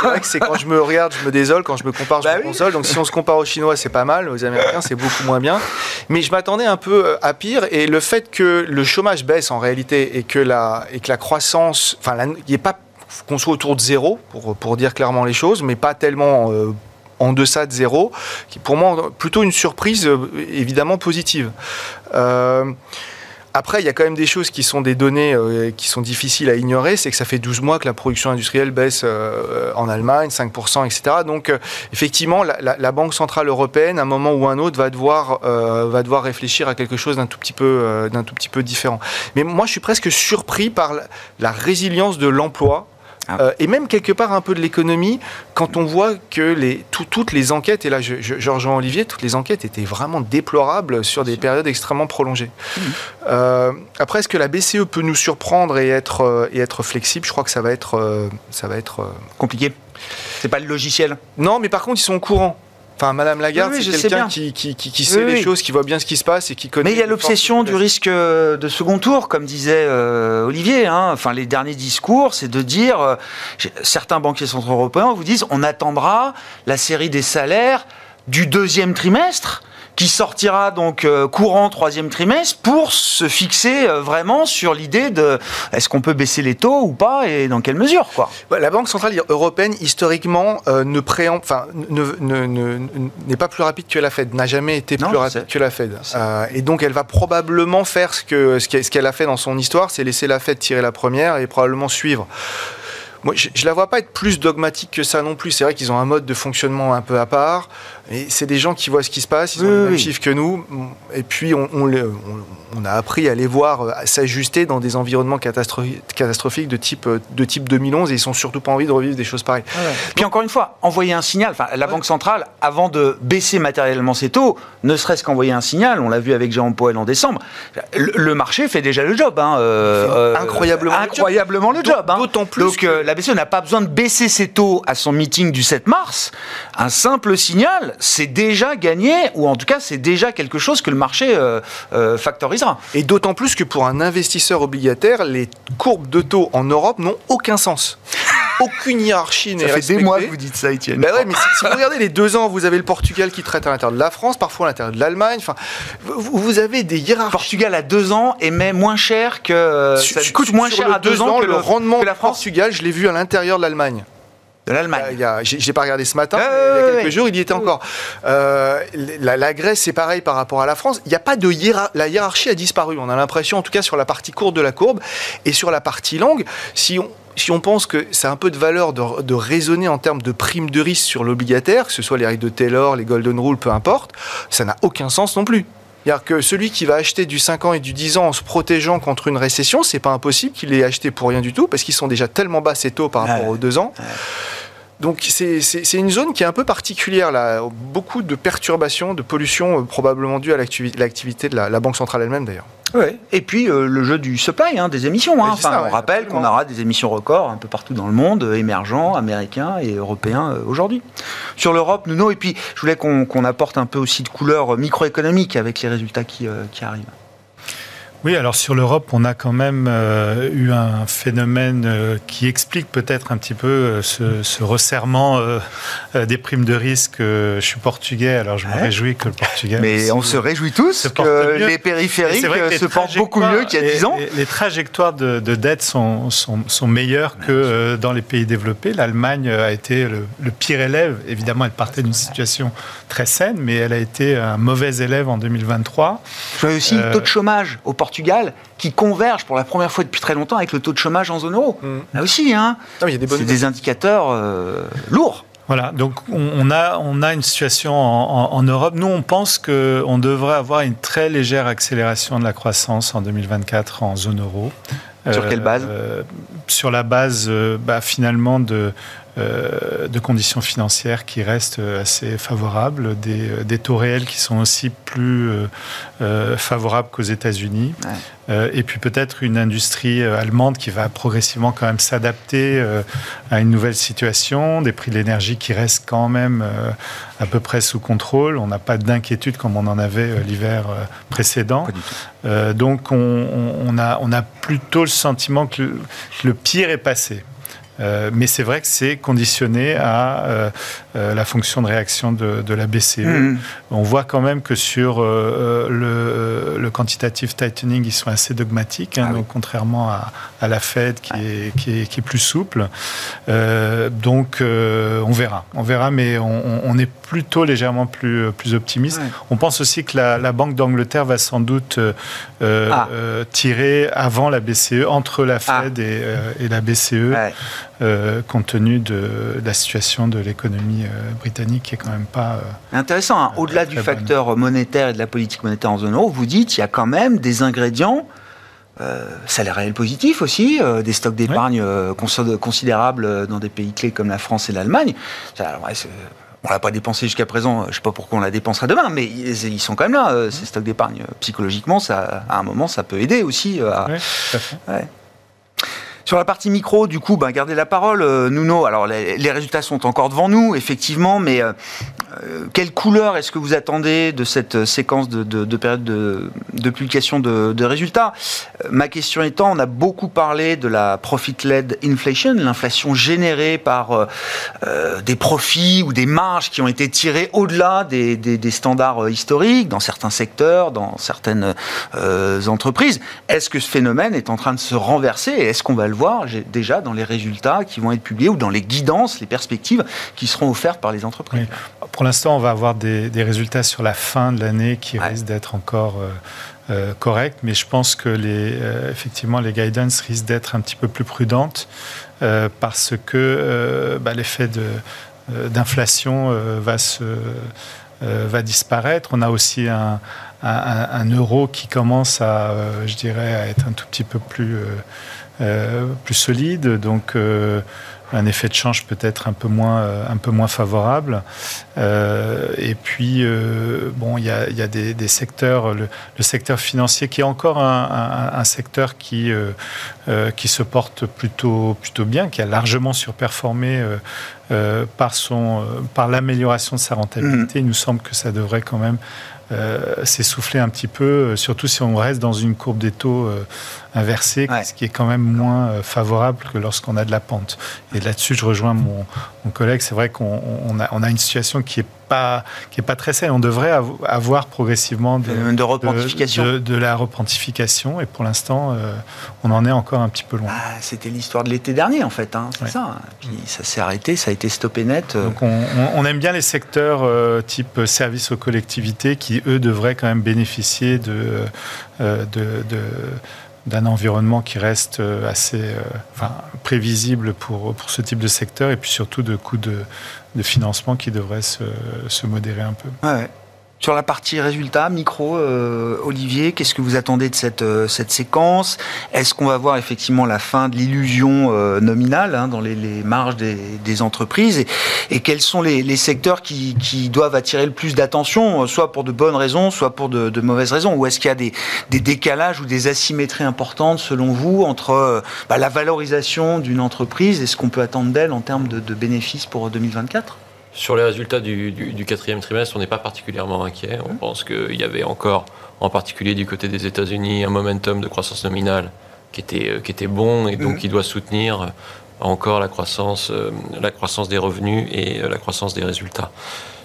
c'est vrai que c'est quand je me regarde, je me désole, quand je me compare, je me console. Donc si on se compare aux Chinois, c'est pas mal, aux Américains, c'est beaucoup moins bien. Mais je m'attendais un peu euh, à pire. Et le fait que le chômage baisse en réalité et que la, et que la croissance, enfin, il n'y pas qu'on soit autour de zéro, pour, pour dire clairement les choses, mais pas tellement euh, en deçà de zéro, qui pour moi plutôt une surprise euh, évidemment positive. Après, il y a quand même des choses qui sont des données euh, qui sont difficiles à ignorer. C'est que ça fait 12 mois que la production industrielle baisse euh, en Allemagne, 5%, etc. Donc, euh, effectivement, la, Banque Centrale Européenne, à un moment ou un autre, va devoir, va devoir réfléchir à quelque chose d'un tout, petit peu, d'un tout petit peu différent. Mais moi, je suis presque surpris par la résilience de l'emploi ah. Euh, et même quelque part un peu de l'économie, quand on voit que les, toutes les enquêtes, et là je, je, rejoins Olivier, toutes les enquêtes étaient vraiment déplorables sur des périodes extrêmement prolongées. Mmh. Euh, après, est-ce que la BCE peut nous surprendre et être, euh, et être flexible? Je crois que ça va être... ça va être Compliqué? C'est pas le logiciel? Non, mais par contre, ils sont au courant. Enfin, Madame Lagarde, c'est quelqu'un qui, qui, qui, sait les choses, qui voit bien ce qui se passe et qui connaît. Mais il y a l'obsession du risque euh, de second tour, comme disait euh, Olivier. Hein. Enfin, les derniers discours, c'est de dire euh, certains banquiers centraux européens vous disent on attendra la série des salaires du deuxième trimestre qui sortira donc euh, courant troisième trimestre pour se fixer euh, vraiment sur l'idée de est-ce qu'on peut baisser les taux ou pas et dans quelle mesure quoi. La Banque centrale européenne historiquement euh, ne enfin n'est pas plus rapide que la Fed, n'a jamais été plus rapide que la Fed. et donc elle va probablement faire ce que ce qu'elle a fait dans son histoire, c'est laisser la Fed tirer la première et probablement suivre. Moi, je, ne la vois pas être plus dogmatique que ça non plus. C'est vrai qu'ils ont un mode de fonctionnement un peu à part. Et c'est des gens qui voient ce qui se passe, ils ont les mêmes chiffres que nous. Et puis, on, on, a appris à les voir euh, s'ajuster dans des environnements catastrophiques de type, euh, de type 2011 et ils sont surtout pas envie de revivre des choses pareilles. Puis encore une fois, envoyer un signal. Enfin, la Banque centrale, avant de baisser matériellement ses taux, ne serait-ce qu'envoyer un signal, on l'a vu avec Jérôme Powell en décembre, le, marché fait déjà le job. Hein, euh, incroyablement, incroyablement le job. Hein. D'autant plus. Donc la BCE n'a pas besoin de baisser ses taux à son meeting du 7 mars. Un simple signal c'est déjà gagné, ou en tout cas, c'est déjà quelque chose que le marché euh, euh, factorisera. Et d'autant plus que pour un investisseur obligataire, les courbes de taux en Europe n'ont aucun sens. <laughs> Aucune hiérarchie n'est respectée. Ça fait des mois que vous dites ça, Étienne. Ben ouais, mais si, vous regardez les deux ans, vous avez le Portugal qui traite à l'intérieur de la France, parfois à l'intérieur de l'Allemagne. Enfin, vous, avez des hiérarchies. Portugal à deux ans émet moins cher que. ça coûte moins cher à deux ans, que le, rendement que la France. Portugal, je l'ai vu à l'intérieur de l'Allemagne. De l'Allemagne. Je n'ai pas regardé ce matin, il y a quelques jours, il y était encore. Euh, la, Grèce, c'est pareil par rapport à la France. Il n'y a pas de hiérarchie. La hiérarchie a disparu. On a l'impression, en tout cas sur la partie courte de la courbe et sur la partie longue, si on, si on pense que c'est un peu de valeur de, de, raisonner en termes de prime de risque sur l'obligataire, que ce soit les règles de Taylor, les Golden Rule, peu importe, ça n'a aucun sens non plus. C'est-à-dire que celui qui va acheter du 5 ans et du 10 ans en se protégeant contre une récession, c'est pas impossible qu'il l'ait acheté pour rien du tout, parce qu'ils sont déjà tellement bas ces taux par rapport aux 2 ans. Donc c'est une zone qui est un peu particulière là, beaucoup de perturbations, de pollution euh, probablement dues à l'activité de la Banque centrale elle-même d'ailleurs. Ouais. Et puis euh, le jeu du supply, hein, des émissions. Hein. Enfin, on rappelle qu'on aura des émissions records un peu partout dans le monde, euh, émergents, américains et européens euh, aujourd'hui. Sur l'Europe, nous, et puis je voulais qu'on apporte un peu aussi de couleur microéconomique avec les résultats qui, qui arrivent. Oui, alors sur l'Europe, on a quand même euh, eu un phénomène euh, qui explique peut-être un petit peu euh, ce, resserrement des primes de risque. je suis portugais, alors je me réjouis que le Portugal. Mais on se réjouit tous que les périphériques se portent beaucoup mieux qu'il y a 10 ans. Les, trajectoires de, dette sont, sont, meilleures que dans les pays développés. L'Allemagne a été le, le, pire élève. Évidemment, elle partait d'une situation très saine, mais elle a été un mauvais élève en 2023. Je vois aussi le taux de chômage au Portugal qui converge pour la première fois depuis très longtemps avec le taux de chômage en zone euro. Mm. Là aussi, hein, c'est des indicateurs euh, lourds. Voilà, donc on a, on a une situation en, Europe. Nous, on pense qu'on devrait avoir une très légère accélération de la croissance en 2024 en zone euro. Sur quelle base? euh, Sur la base, euh, bah, finalement, de, euh, de conditions financières qui restent assez favorables, des, euh, des taux réels qui sont aussi plus euh, favorables qu'aux États-Unis, et puis peut-être une industrie allemande qui va progressivement quand même s'adapter à une nouvelle situation, des prix de l'énergie qui restent quand même à peu près sous contrôle. On n'a pas d'inquiétude comme on en avait l'hiver précédent. donc on, on, a, on a plutôt le sentiment que le pire est passé. Euh, mais c'est vrai que c'est conditionné à euh, euh, la fonction de réaction de, la BCE. Mm. On voit quand même que sur le, quantitative tightening, ils sont assez dogmatiques, hein, ah donc contrairement à, la Fed qui, est, qui, est, qui, est, plus souple. donc on verra, on verra, mais on, est plutôt légèrement plus, plus optimiste. On pense aussi que la, Banque d'Angleterre va sans doute ah. tirer avant la BCE, entre la ah. Fed et, et, la BCE. Euh, compte tenu de, la situation de l'économie euh, britannique qui est quand même pas euh, intéressant. Hein. Au-delà du facteur monétaire et de la politique monétaire en zone euro, vous dites il y a quand même des ingrédients. salaire réel positif aussi, des stocks d'épargne considérables dans des pays clés comme la France et l'Allemagne. On l'a pas dépensé jusqu'à présent, je ne sais pas pourquoi on la dépensera demain, mais ils, sont quand même là, ces stocks d'épargne. Psychologiquement, ça, à un moment, ça peut aider aussi. À... Sur la partie micro, du coup, ben, gardez la parole, euh, Nuno. Alors, les, résultats sont encore devant nous, effectivement, mais euh, euh, quelle couleur est-ce que vous attendez de cette séquence de, période de, publication de, résultats Ma question étant, on a beaucoup parlé de la profit-led inflation, l'inflation générée par des profits ou des marges qui ont été tirées au-delà des, standards historiques, dans certains secteurs, dans certaines entreprises. Est-ce que ce phénomène est en train de se renverser et est-ce qu'on va le voir déjà dans les résultats qui vont être publiés ou dans les guidances, les perspectives qui seront offertes par les entreprises? L'instant, on va avoir des, résultats sur la fin de l'année qui risquent d'être encore euh, euh, corrects, mais je pense que les, euh, effectivement, les guidance risquent d'être un petit peu plus prudentes parce que bah, l'effet d'inflation va se va disparaître. On a aussi un, un, euro qui commence à, je dirais, à être un tout petit peu plus euh, plus solide, donc euh, un effet de change peut-être un peu moins euh, un peu moins favorable. et puis bon, il y a, y a des, des, secteurs, le, secteur financier qui est encore un, un, secteur qui qui se porte plutôt plutôt bien, qui a largement surperformé. par, son, par l'amélioration de sa rentabilité, mmh. il nous semble que ça devrait quand même s'essouffler un petit peu, surtout si on reste dans une courbe des taux inversée, ce qui est quand même moins euh, favorable que lorsqu'on a de la pente. Et là-dessus, je rejoins mon, collègue. C'est vrai qu'on a, on a une situation qui est pas qui est pas très saine. On devrait avoir progressivement de, de, repentification. De, la repentification. Et pour l'instant, euh, on en est encore un petit peu loin. Ah, c'était l'histoire de l'été dernier, en fait. Hein, c'est ça. Puis ça s'est arrêté, ça a été stoppé net. Donc on, on aime bien les secteurs type service aux collectivités qui, eux, devraient quand même bénéficier de, de d'un environnement qui reste euh, assez euh, prévisible pour, pour ce type de secteur et puis surtout de coûts de, de financement qui devraient se, se modérer un peu. Ouais. Sur la partie résultat, micro, euh, Olivier, qu'est-ce que vous attendez de cette, euh, cette séquence? Est-ce qu'on va voir effectivement la fin de l'illusion euh, nominale hein, dans les, marges des, entreprises? Et, quels sont les, secteurs qui, doivent attirer le plus d'attention, soit pour de bonnes raisons, soit pour de, mauvaises raisons? Ou est-ce qu'il y a des, décalages ou des asymétries importantes, selon vous, entre bah, la valorisation d'une entreprise et ce qu'on peut attendre d'elle en termes de, de bénéfices pour 2024 sur les résultats du, quatrième trimestre, on n'est pas particulièrement inquiet. On pense qu'il y avait encore, en particulier du côté des États-Unis, un momentum de croissance nominale qui était, euh, qui était bon et donc qui doit soutenir encore la croissance, euh, la croissance des revenus et euh, la croissance des résultats.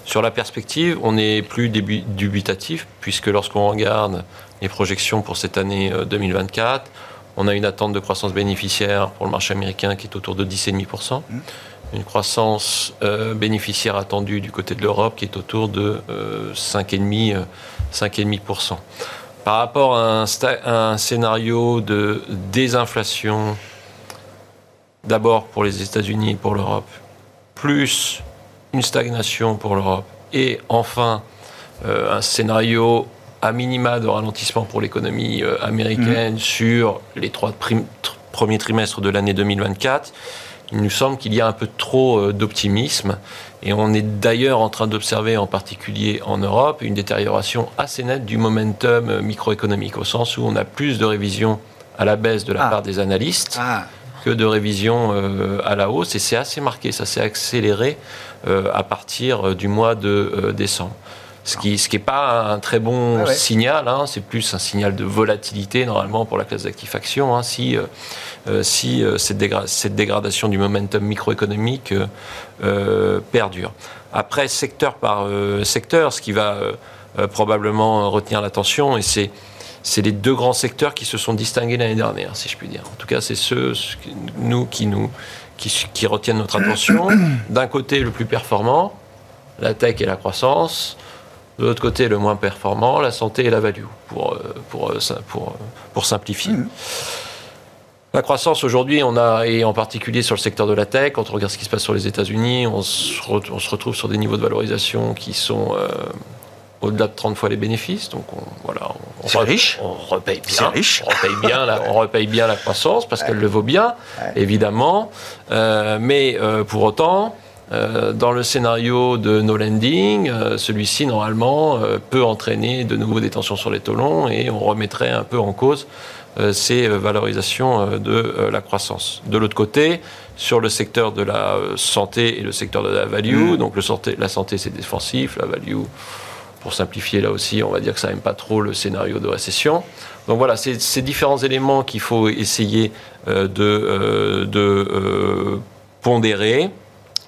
Sur la perspective, on est plus dubitatif puisque lorsqu'on regarde les projections pour cette année 2024, on a une attente de croissance bénéficiaire pour le marché américain qui est autour de 10,5% une croissance euh, bénéficiaire attendue du côté de l'Europe qui est autour de 5,5%. Euh, 5,5%. Euh, Par rapport à un, scénario de désinflation, d'abord pour les États-Unis et pour l'Europe, plus une stagnation pour l'Europe, et enfin un scénario à minima de ralentissement pour l'économie américaine mmh. sur les trois premiers trimestres de l'année 2024, il nous semble qu'il y a un peu trop euh, d'optimisme. Et on est d'ailleurs en train d'observer, en particulier en Europe, une détérioration assez nette du momentum euh, microéconomique, au sens où on a plus de révisions à la baisse de la ah. part des analystes ah. que de révisions euh, à la hausse. Et c'est assez marqué, ça s'est accéléré à partir du mois de décembre. Ce qui n'est pas un très bon ah signal, hein. c'est plus un signal de volatilité normalement pour la classe d'actifs actions. Hein. si si euh, cette, dégradation du momentum microéconomique perdure. Après, secteur par secteur, ce qui va probablement retenir l'attention, et c'est c'est les deux grands secteurs qui se sont distingués l'année dernière, si je puis dire. En tout cas, c'est ceux nous qui nous qui, retiennent notre attention. D'un côté, le plus performant, la tech et la croissance. De l'autre côté, le moins performant, la santé et la value, pour, euh, pour, euh, pour, euh, pour simplifier. La croissance aujourd'hui, on a, et en particulier sur le secteur de la tech, quand on regarde ce qui se passe sur les États-Unis, on, se retrouve sur des niveaux de valorisation qui sont au-delà de 30 fois les bénéfices. Donc on, voilà, on, riche. on repaye bien, riche. On repaye bien, la, on repaye bien la croissance parce qu'elle le vaut bien, évidemment. mais pour autant, euh, dans le scénario de no landing, euh, celui-ci normalement euh, peut entraîner de nouveau des tensions sur les taux longs et on remettrait un peu en cause ces valorisations de la croissance. De l'autre côté, sur le secteur de la santé et le secteur de la value, mm. donc le santé, la santé c'est défensif, la value, pour simplifier là aussi, on va dire que ça n'aime pas trop le scénario de récession. Donc voilà, c'est ces différents éléments qu'il faut essayer de, de pondérer.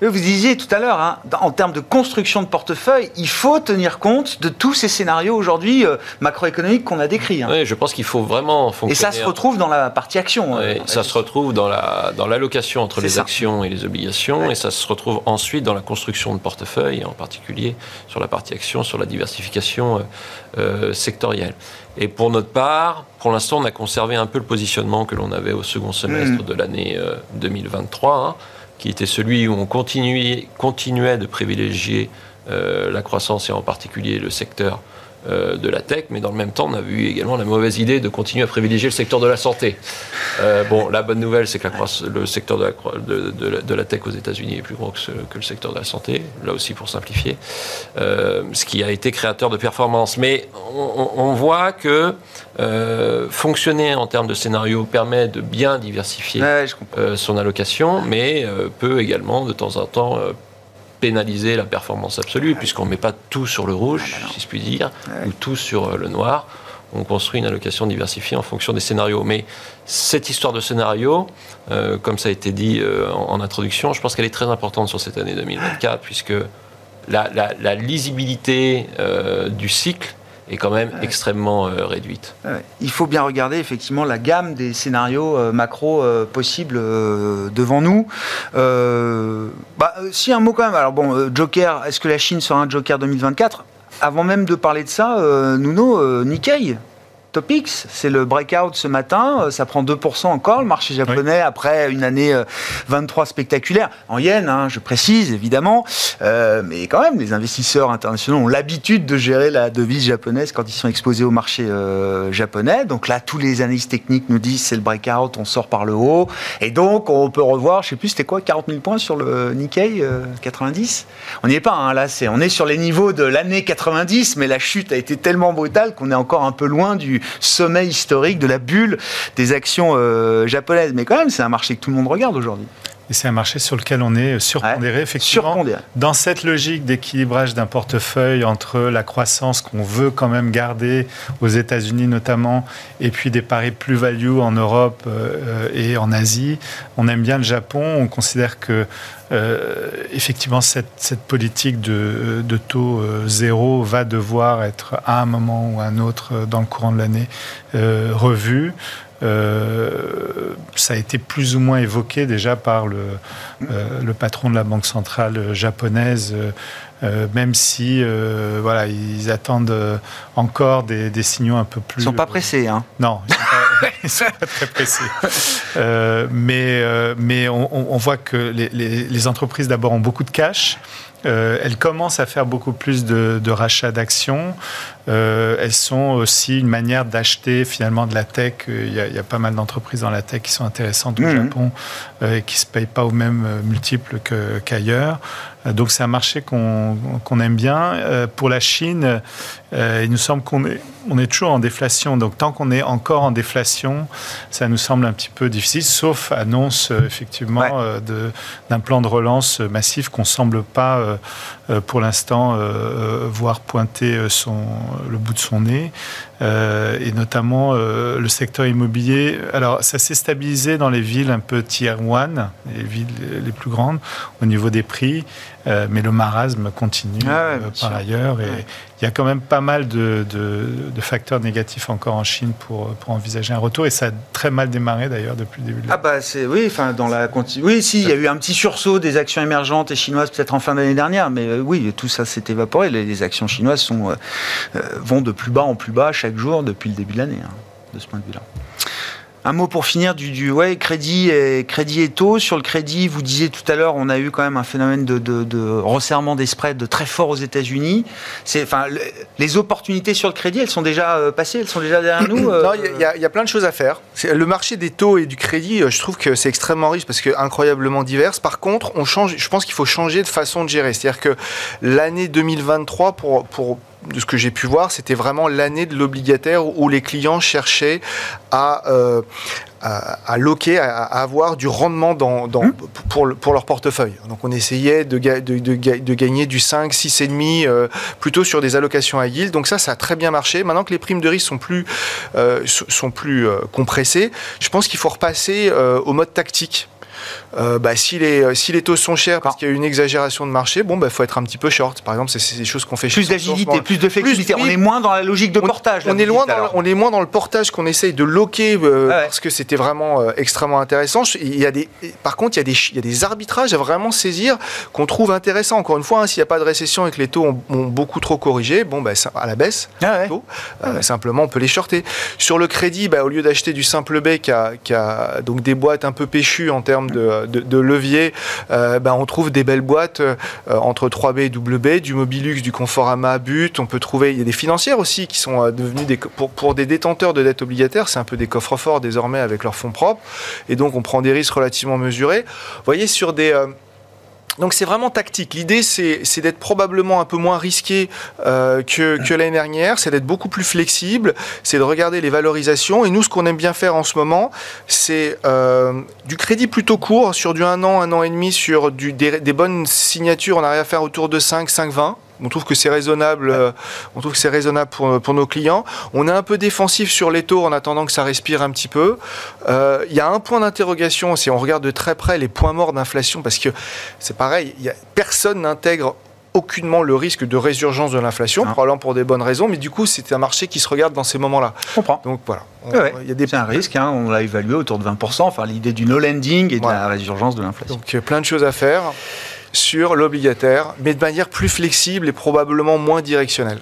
Vous disiez tout à l'heure, hein, en termes de construction de portefeuille, il faut tenir compte de tous ces scénarios aujourd'hui euh, macroéconomiques qu'on a décrits. Hein. Oui, je pense qu'il faut vraiment fonctionner. Et ça se retrouve dans la partie action. Euh, oui, ça se retrouve dans la dans l'allocation entre les actions et les obligations, et ça se retrouve ensuite dans la construction de portefeuille, en particulier sur la partie action, sur la diversification euh, sectorielle. Et pour notre part, pour l'instant, on a conservé un peu le positionnement que l'on avait au second semestre mm. de l'année 2023 qui était celui où on continuait, de privilégier euh, la croissance et en particulier le secteur euh, de la tech, mais dans le même temps, on a vu également la mauvaise idée de continuer à privilégier le secteur de la santé. Euh, bon, la bonne nouvelle, c'est que le secteur de la, de, la, tech aux États-Unis est plus gros que, que, le secteur de la santé, là aussi pour simplifier, ce qui a été créateur de performance. Mais on, voit que fonctionner en termes de scénario permet de bien diversifier son allocation, mais peut également de temps en temps pénaliser la performance absolue, puisqu'on ne met pas tout sur le rouge, ah, bah si je puis dire, ou tout sur euh, le noir. on construit une allocation diversifiée en fonction des scénarios. Mais cette histoire de scénario, euh, comme ça a été dit euh, en, introduction, je pense qu'elle est très importante sur cette année 2024, puisque la, lisibilité euh, du cycle est quand même extrêmement réduite. Il faut bien regarder effectivement la gamme des scénarios macro possibles devant nous. Bah, si un mot quand même. Alors bon, Joker, est-ce que la Chine sera un Joker 2024 avant même de parler de ça, euh, Nuno, euh, Nikkei, Topix, c'est le breakout ce matin, euh, ça prend 2% encore le marché japonais après une année 23 spectaculaire en yens, hein, je précise évidemment, mais quand même les investisseurs internationaux ont l'habitude de gérer la devise japonaise quand ils sont exposés au marché japonais. Donc là, tous les analystes techniques nous disent c'est le breakout, on sort par le haut, et donc on peut revoir, je sais plus c'était quoi, 40 000 points sur le Nikkei 90. On n'y est pas, hein, là, c'est on est sur les niveaux de l'année 90, mais la chute a été tellement brutale qu'on est encore un peu loin du sommet historique de la bulle des actions euh, japonaises. Mais quand même, c'est un marché que tout le monde regarde aujourd'hui. Et c'est un marché sur lequel on est surpondéré, effectivement. Dans cette logique d'équilibrage d'un portefeuille entre la croissance qu'on veut quand même garder aux États-Unis notamment, et puis des paris plus-value en Europe euh, et en Asie, on aime bien le Japon. On considère que euh, effectivement cette, cette, politique de, de taux euh, zéro va devoir être à un moment ou à un autre dans le courant de l'année revue. Euh, ça a été plus ou moins évoqué déjà par le, euh, le patron de la Banque centrale japonaise, euh, même si voilà, ils attendent encore des, des, signaux un peu plus. Ils ne sont pas pressés, hein Non, ils ne <laughs> sont, pas très pressés. mais mais on, on, voit que les, les, les entreprises d'abord ont beaucoup de cash. Euh, elles commencent à faire beaucoup plus de, de rachats d'actions. Euh, elles sont aussi une manière d'acheter finalement de la tech. Il y a, il y a pas mal d'entreprises dans la tech qui sont intéressantes au mmh. Japon euh, et qui ne se payent pas au même euh, multiple qu'ailleurs. Euh, donc c'est un marché qu'on qu aime bien. Euh, pour la Chine, il nous semble qu'on est, on est toujours en déflation. Donc tant qu'on est encore en déflation, ça nous semble un petit peu difficile, sauf annonce effectivement ouais. d'un plan de relance massif qu'on semble pas pour l'instant voir pointer son, le bout de son nez. Euh, et notamment euh, le secteur immobilier. Alors, ça s'est stabilisé dans les villes un peu tier 1, les villes les plus grandes, au niveau des prix, euh, mais le marasme continue ah ouais, par ailleurs. Et ouais. il y a quand même pas mal de, de, de, facteurs négatifs encore en Chine pour, pour envisager un retour, et ça a très mal démarré d'ailleurs depuis le début de l'année. Ah bah c'est oui, enfin dans la oui, si il y a eu un petit sursaut des actions émergentes et chinoises peut-être en fin d'année dernière, mais oui, tout ça s'est évaporé. Les, les, actions chinoises sont euh, vont de plus bas en plus bas chaque chaque jour depuis le début de l'année, hein, de ce point de vue-là. Un mot pour finir du, du ouais, crédit, et, crédit et taux. Sur le crédit, vous disiez tout à l'heure, on a eu quand même un phénomène de, de, de resserrement des spreads très fort aux États-Unis. Enfin, les opportunités sur le crédit, elles sont déjà euh, passées, elles sont déjà derrière nous. Euh... <clears throat> Il y, y, a plein de choses à faire. Le marché des taux et du crédit, euh, je trouve que c'est extrêmement riche parce que incroyablement divers. Par contre, on change. Je pense qu'il faut changer de façon de gérer. C'est-à-dire que l'année 2023 pour pour de ce que j'ai pu voir, c'était vraiment l'année de l'obligataire où les clients cherchaient à, euh, à, à loquer, à, à, avoir du rendement dans, dans, mmh. pour, pour, leur portefeuille. Donc on essayait de, de, de, de gagner du 5, 6,5 euh, plutôt sur des allocations à yield. Donc ça, ça a très bien marché. Maintenant que les primes de risque sont plus, euh, sont plus compressées, je pense qu'il faut repasser au mode tactique euh, bah, si, les, si les taux sont chers parce qu'il y a une exagération de marché, bon, il bah, faut être un petit peu short. Par exemple, c'est des choses qu'on fait Plus d'agilité, plus de flexibilité. Plus, on est moins dans la logique de portage. On, est, loin dans, on est moins dans le portage qu'on essaye de loquer euh, ah ouais. parce que c'était vraiment euh, extrêmement intéressant. Il y a des, par contre, il y, a des, il y a des arbitrages à vraiment saisir qu'on trouve intéressants. Encore une fois, hein, s'il n'y a pas de récession et que les taux ont, ont beaucoup trop corrigé, bon, bah, à la baisse, ah ouais. taux, ah ouais. simplement, on peut les shorter. Sur le crédit, bah, au lieu d'acheter du simple B qui a, qui a donc des boîtes un peu péchues en termes de, levier, euh, ben, on trouve des belles boîtes euh, entre 3B et WB, du Mobilux, du Conforama, But. On peut trouver, il y a des financières aussi qui sont euh, devenues pour, pour des détenteurs de dettes obligataires, c'est un peu des coffres forts désormais avec leurs fonds propres. Et donc on prend des risques relativement mesurés. Vous voyez, sur des donc c'est vraiment tactique. L'idée c'est d'être probablement un peu moins risqué euh, que, que l'année dernière, c'est d'être beaucoup plus flexible, c'est de regarder les valorisations. Et nous ce qu'on aime bien faire en ce moment, c'est euh, du crédit plutôt court, sur du 1 an, 1 an et demi, sur du, des, des bonnes signatures, on arrive à faire autour de 5, 5, 20 On trouve que c'est raisonnable. euh, on trouve que c'est raisonnable pour, pour nos clients. On est un peu défensif sur les taux en attendant que ça respire un petit peu. Euh, Il y a un point d'interrogation si on regarde de très près les points morts d'inflation, parce que c'est pareil, il y a, personne n'intègre aucunement le risque de résurgence de l'inflation, Ah. probablement pour des bonnes raisons, mais du coup, c'est un marché qui se regarde dans ces moments-là. Je comprends. Donc voilà. On- Ouais, Il y a des C'est un risque, hein, on l'a évalué autour de 20%, enfin l'idée du no lending et de Ouais. la résurgence de l'inflation. Donc euh, plein de choses à faire sur l'obligataire, mais de manière plus flexible et probablement moins directionnelle.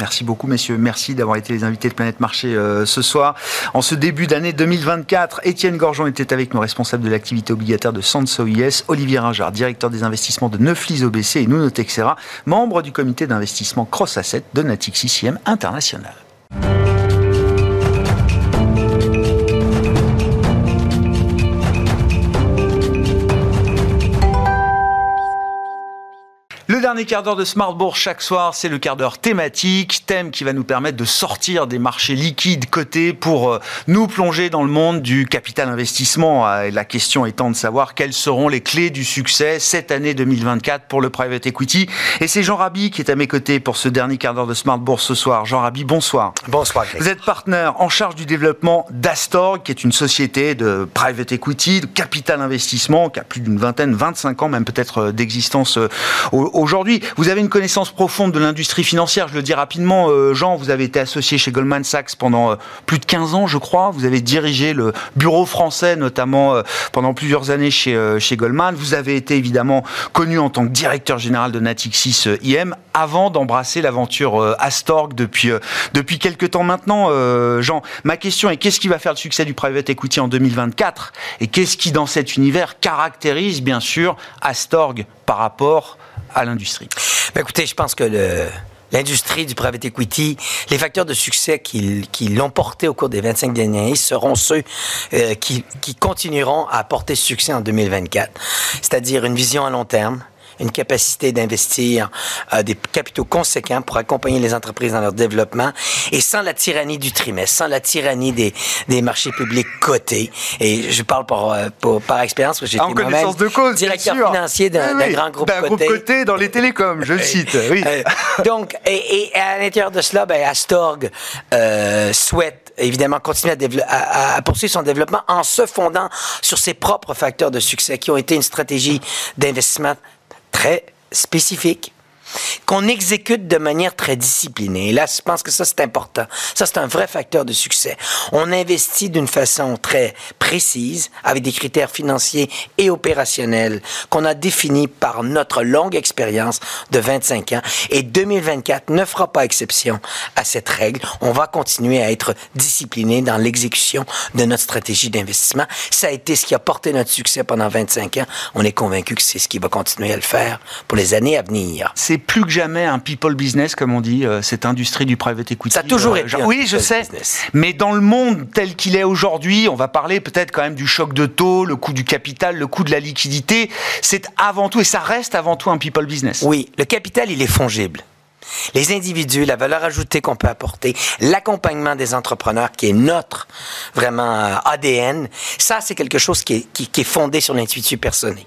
Merci beaucoup, messieurs. Merci d'avoir été les invités de Planète Marché euh, ce soir. En ce début d'année 2024, Étienne Gorgeon était avec nous, responsable de l'activité obligataire de Sanso IS, Olivier Ringard, directeur des investissements de Neuflis OBC et Nuno Texera, membre du comité d'investissement Cross Asset de Natixis IM International. Dernier quart d'heure de Smart Bourse chaque soir, c'est le quart d'heure thématique, thème qui va nous permettre de sortir des marchés liquides cotés pour euh, nous plonger dans le monde du capital investissement. Euh, et La question étant de savoir quelles seront les clés du succès cette année 2024 pour le private equity. Et c'est Jean Rabi qui est à mes côtés pour ce dernier quart d'heure de Smart Bourse ce soir. Jean Rabi, bonsoir. Bonsoir. Vous êtes partenaire en charge du développement d'Astorg, qui est une société de private equity, de capital investissement, qui a plus d'une vingtaine, 25 ans même peut-être euh, d'existence euh, au- Vous avez une connaissance profonde de l'industrie financière, je le dis rapidement. euh, Jean, vous avez été associé chez Goldman Sachs pendant euh, plus de 15 ans, je crois. Vous avez dirigé le bureau français, notamment euh, pendant plusieurs années chez, Goldman. Vous avez été évidemment connu en tant que directeur général de Natixis IM avant d'embrasser l'aventure Astorg depuis, depuis quelques temps maintenant. Jean, ma question est qu'est-ce qui va faire le succès du private equity en 2024 et qu'est-ce qui, dans cet univers, caractérise bien sûr Astorg par rapport à l'industrie? Ben, écoutez, je pense que l'industrie du private equity, les facteurs de succès qui, qui l'ont porté au cours des 25 dernières années seront ceux euh, qui, qui continueront à porter succès en 2024. C'est-à-dire une vision à long terme, une capacité d'investir euh, des capitaux conséquents pour accompagner les entreprises dans leur développement et sans la tyrannie du trimestre, sans la tyrannie des, des marchés publics cotés. Et je parle par, euh, par, expérience, parce que j'ai En été moi-même bien directeur sûr. financier d'un Oui, oui, grand groupe coté. coté dans les télécoms, je le cite. Oui. Euh, donc, et, et à l'intérieur de cela, ben, Astorg euh, souhaite évidemment continuer à, dévelop- à- à poursuivre son développement en se fondant sur ses propres facteurs de succès qui ont été une stratégie d'investissement très spécifique qu'on exécute de manière très disciplinée. Et là, je pense que ça, c'est important. Ça, c'est un vrai facteur de succès. On investit d'une façon très précise, avec des critères financiers et opérationnels qu'on a définis par notre longue expérience de 25 ans. Et 2024 ne fera pas exception à cette règle. On va continuer à être discipliné dans l'exécution de notre stratégie d'investissement. Ça a été ce qui a porté notre succès pendant 25 ans. On est convaincu que c'est ce qui va continuer à le faire pour les années à venir. Plus que jamais un people business, comme on dit, euh, cette industrie du private equity. Ça a toujours Euh, été genre- Oui, je sais. business. Mais dans le monde tel qu'il est aujourd'hui, on va parler peut-être quand même du choc de taux, le coût du capital, le coût de la liquidité. C'est avant tout, et ça reste avant tout un people business. Oui, le capital, il est fongible. Les individus, la valeur ajoutée qu'on peut apporter, l'accompagnement des entrepreneurs qui est notre vraiment euh, ADN, ça c'est quelque chose qui est, fondé sur l'intuition personnelle.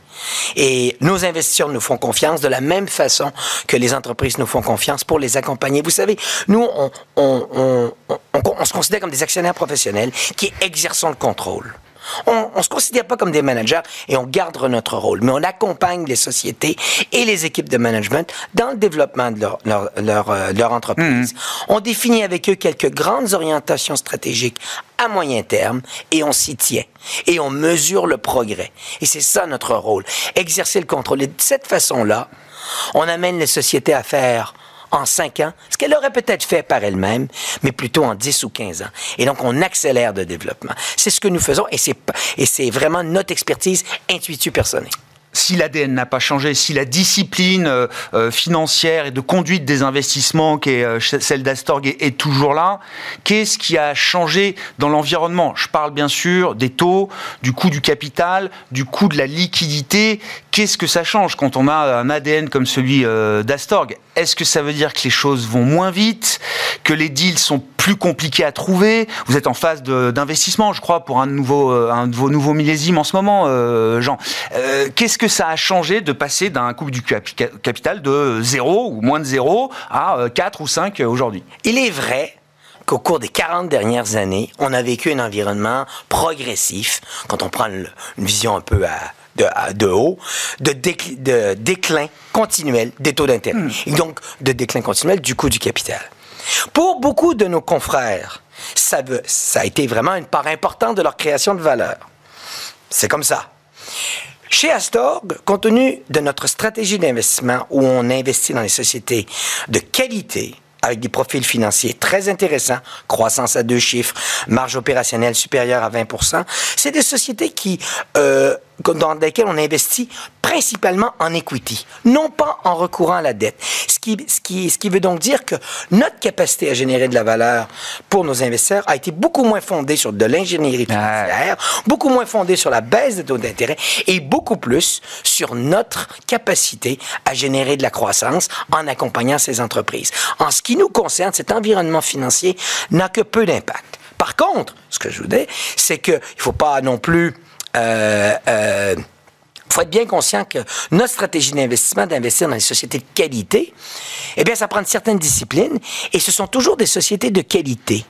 Et nos investisseurs nous font confiance de la même façon que les entreprises nous font confiance pour les accompagner. Vous savez, nous, on- on se considère comme des actionnaires professionnels qui exerçons le contrôle. On ne se considère pas comme des managers et on garde notre rôle, mais on accompagne les sociétés et les équipes de management dans le développement de leur, leur, leur, euh, leur entreprise. On définit avec eux quelques grandes orientations stratégiques à moyen terme et on s'y tient. Et on mesure le progrès. Et c'est ça notre rôle, exercer le contrôle. Et de cette façon-là, on amène les sociétés à faire en 5 ans, ce qu'elle aurait peut-être fait par elle-même, mais plutôt en 10 ou 15 ans. Et donc, on accélère le développement. C'est ce que nous faisons et c'est, et c'est vraiment notre expertise intuitive personnelle. si l'ADN n'a pas changé, si la discipline euh, euh, financière et de conduite des investissements, qui est euh, celle d'Astorg, est toujours là, qu'est-ce qui a changé dans l'environnement? Je parle bien sûr des taux, du coût du capital, du coût de la liquidité. Qu'est-ce que ça change quand on a un ADN comme celui euh, d'Astorg? Est-ce que ça veut dire que les choses vont moins vite, que les deals sont plus plus compliqué à trouver? Vous êtes en phase d'investissement, je crois, pour un, nouveau, euh, un de vos nouveaux millésimes en ce moment, euh, Jean. Qu'est-ce que ça a changé de passer d'un coût du capital de 0 ou moins de 0 à 4 ou 5 aujourd'hui? Il est vrai qu'au cours des 40 dernières années, on a vécu un environnement progressif, quand on prend une vision un peu à, de, haut, de, de, déclin continuel des taux d'intérêt. Hmm. Et donc, de déclin continuel du coût du capital. Pour beaucoup de nos confrères, ça, ça a été vraiment une part importante de leur création de valeur. C'est comme ça. Chez Astorg, compte tenu de notre stratégie d'investissement où on investit dans les sociétés de qualité, avec des profils financiers très intéressants, croissance à deux chiffres, marge opérationnelle supérieure à 20% c'est des sociétés qui euh, dans lesquels on investit principalement en equity, non pas en recourant à la dette. Ce qui, ce qui, ce qui veut donc dire que notre capacité à générer de la valeur pour nos investisseurs a été beaucoup moins fondée sur de l'ingénierie financière, beaucoup moins fondée sur la baisse des taux d'intérêt et beaucoup plus sur notre capacité à générer de la croissance en accompagnant ces entreprises. En ce qui nous concerne, cet environnement financier n'a que peu d'impact. Par contre, ce que je vous dis, c'est qu'il ne faut pas non plus euh, euh, faut être bien conscient que notre stratégie d'investissement, d'investir dans les sociétés de qualité, eh bien, ça prend une certaine discipline et ce sont toujours des sociétés de qualité.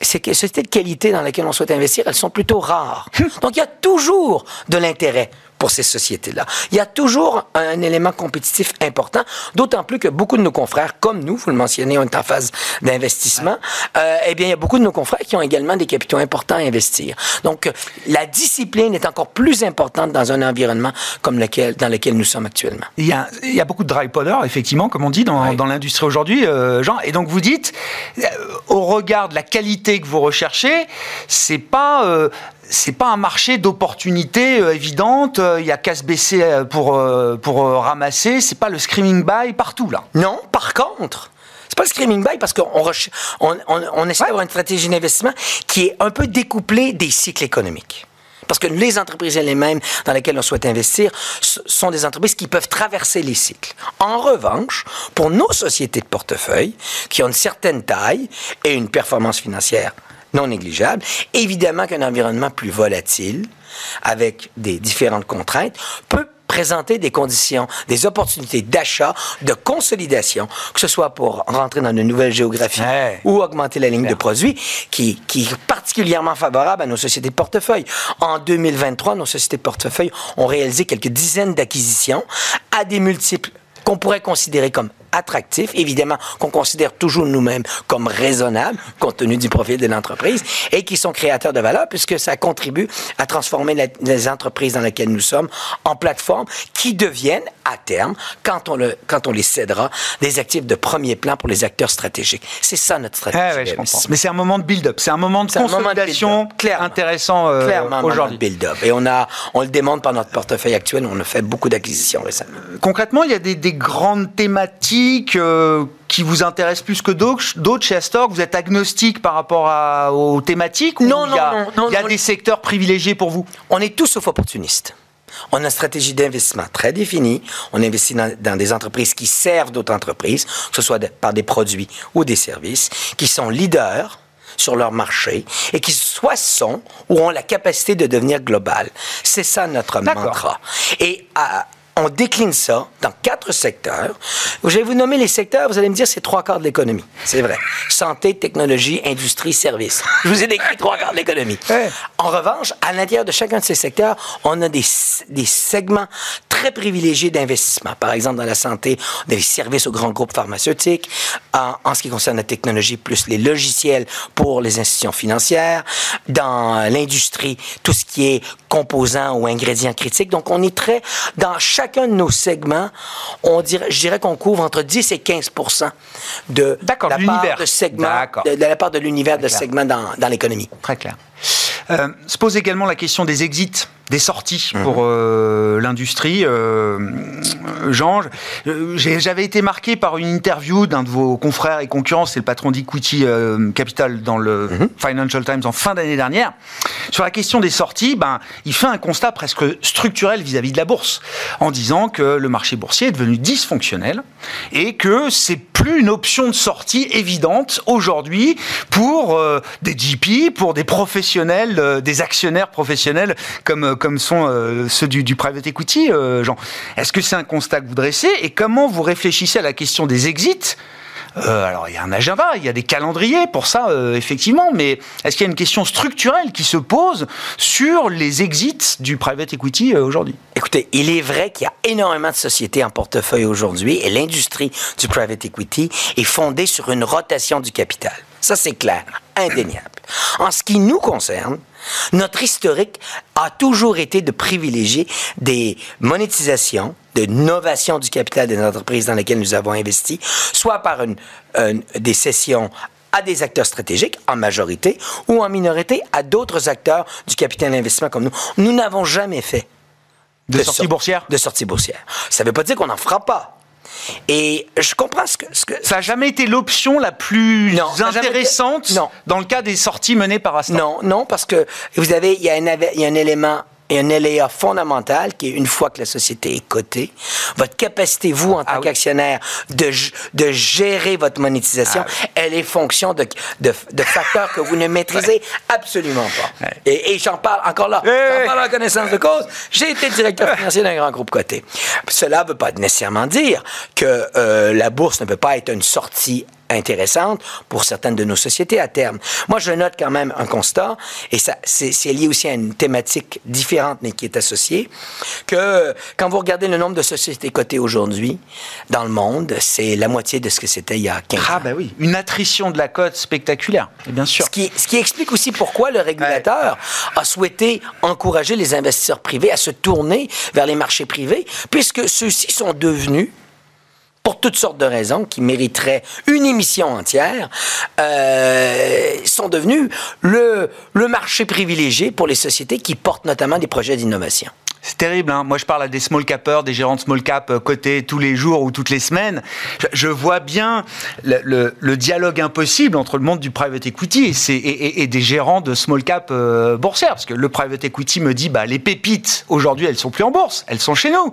Ces sociétés de qualité dans lesquelles on souhaite investir, elles sont plutôt rares. Donc, il y a toujours de l'intérêt pour ces sociétés-là. Il y a toujours un élément compétitif important, d'autant plus que beaucoup de nos confrères, comme nous, vous le mentionnez, on est en phase d'investissement, euh, eh bien, il y a beaucoup de nos confrères qui ont également des capitaux importants à investir. Donc, la discipline est encore plus importante dans un environnement comme lequel, dans lequel nous sommes actuellement. Il y a, il y a beaucoup de dry powder, effectivement, comme on dit dans, dans l'industrie aujourd'hui, euh, Jean. Et donc, vous dites, euh, au regard de la qualité que vous recherchez, c'est pas euh, c'est pas un marché d'opportunités euh, évidentes. Euh, il y a qu'à se baisser euh, pour, pour ramasser. C'est pas le screaming buy partout, là. Non, par contre. C'est pas le screaming buy parce qu'on on, on, essaie d'avoir une stratégie d'investissement qui est un peu découplée des cycles économiques. Parce que les entreprises elles-mêmes dans lesquelles on souhaite investir sont des entreprises qui peuvent traverser les cycles. En revanche, pour nos sociétés de portefeuille, qui ont une certaine taille et une performance financière non négligeable. Évidemment qu'un environnement plus volatile, avec des différentes contraintes, peut présenter des conditions, des opportunités d'achat, de consolidation, que ce soit pour rentrer dans de nouvelles géographies ou augmenter la ligne de produits, qui, qui est particulièrement favorable à nos sociétés de portefeuille. En 2023, nos sociétés de portefeuille ont réalisé quelques dizaines d'acquisitions à des multiples qu'on pourrait considérer comme attractif, évidemment, qu'on considère toujours nous-mêmes comme raisonnable, compte tenu du profil de l'entreprise, et qui sont créateurs de valeur, puisque ça contribue à transformer les entreprises dans lesquelles nous sommes en plateformes qui deviennent, à terme, quand on, le, quand on les cédera, des actifs de premier plan pour les acteurs stratégiques. C'est ça notre stratégie. Mais c'est un moment de build-up, c'est un moment de consolidation clair, intéressant euh, Clairement, aujourd'hui. build-up. Et on, a, on le démontre par notre portefeuille actuel, on a fait beaucoup d'acquisitions récemment. Concrètement, il y a des, des grandes thématiques euh, qui vous intéressent plus que d'autres chez Astor Vous êtes agnostique par rapport aux thématiques Non, non, non, Il y a des secteurs privilégiés pour vous? On est tous sauf opportunistes. On a une stratégie d'investissement très définie. On investit dans, des entreprises qui servent d'autres entreprises, que ce soit par des produits ou des services, qui sont leaders sur leur marché et qui soit sont ou ont la capacité de devenir global. C'est ça notre mantra. Et à, on décline ça dans quatre secteurs. Je vais vous nommer les secteurs, vous allez me dire c'est trois quarts de l'économie. C'est vrai. Santé, technologie, industrie, services. Je vous ai décrit trois quarts de l'économie. En revanche, à l'intérieur de chacun de ces secteurs, on a des, des segments très privilégiés d'investissement. Par exemple, dans la santé, on a les services aux grands groupes pharmaceutiques. En, en, ce qui concerne la technologie, plus les logiciels pour les institutions financières. Dans l'industrie, tout ce qui est composants ou ingrédients critiques. Donc, on est très dans chaque chacun de nos segments, on dirait, je dirais qu'on couvre entre 10 et 15 de, la part de, segment, de, la part de l'univers de segments dans, dans l'économie. Très clair. Euh, se pose également la question des exits des sorties pour mhm. euh, l'industrie. Euh, Jean, j'avais été marqué par une interview d'un de vos confrères et concurrents, c'est le patron d'Equity euh, Capital dans le mhm. Financial Times en fin d'année dernière. Sur la question des sorties, ben, il fait un constat presque structurel vis-à-vis de la bourse, en disant que le marché boursier est devenu dysfonctionnel et que c'est plus plus une option de sortie évidente aujourd'hui pour euh, des GP, pour des professionnels, euh, des actionnaires professionnels comme, euh, comme sont ceux du, private equity, Jean. Est-ce que c'est un constat que vous dressez et comment vous réfléchissez à la question des exits? Euh, alors il y a un agenda, il y a des calendriers pour ça, euh, effectivement, mais est-ce qu'il y a une question structurelle qui se pose sur les exits du private equity euh, aujourd'hui? Écoutez, il est vrai qu'il y a énormément de sociétés en portefeuille aujourd'hui et l'industrie du private equity est fondée sur une rotation du capital. Ça, c'est clair, indéniable. En ce qui nous concerne, notre historique a toujours été de privilégier des monétisations, de novation du capital des entreprises dans lesquelles nous avons investi, soit par une, des cessions à des acteurs stratégiques, en majorité, ou en minorité à d'autres acteurs du capital d'investissement comme nous. Nous n'avons jamais fait de, de sortie boursière. De sortie boursière. Ça ne veut pas dire qu'on n'en fera pas. Et je comprends ce que... Ce que ça n'a jamais été l'option la plus intéressante non. dans le cas des sorties menées par Astor Non, non, parce que vous avez, y, il y a un élément et un LA fondamental qui est une fois que la société est cotée, votre capacité, vous, en tant ah qu'actionnaire, de, de gérer votre monétisation, ah elle est fonction de, de, de facteurs que vous ne maîtrisez <laughs> absolument pas. Et, et j'en parle encore là, j'en parle en connaissance de cause. J'ai été directeur financier d'un grand groupe coté. Cela ne veut pas nécessairement dire que euh, la bourse ne peut pas être une sortie intéressante pour certaines de nos sociétés à terme. Moi, je note quand même un constat, et ça, c'est lié aussi à une thématique différente, mais qui est associée, que quand vous regardez le nombre de sociétés cotées aujourd'hui dans le monde, c'est la moitié de ce que c'était il y a 15 ah, ans. Ah, ben oui, une attrition de la cote spectaculaire, bien sûr. Ce qui, ce qui explique aussi pourquoi le régulateur a souhaité encourager les investisseurs privés à se tourner vers les marchés privés, puisque ceux-ci sont devenus pour toutes sortes de raisons qui mériteraient une émission entière, euh, sont devenus le, le marché privilégié pour les sociétés qui portent notamment des projets d'innovation. C'est terrible. Hein Moi, je parle à des small capers, des gérants de small cap euh, cotés tous les jours ou toutes les semaines. Je, vois bien le, le, le, dialogue impossible entre le monde du private equity et, et, et des gérants de small cap euh, boursières. Parce que le private equity me dit, bah, les pépites, aujourd'hui, elles sont plus en bourse, elles sont chez nous.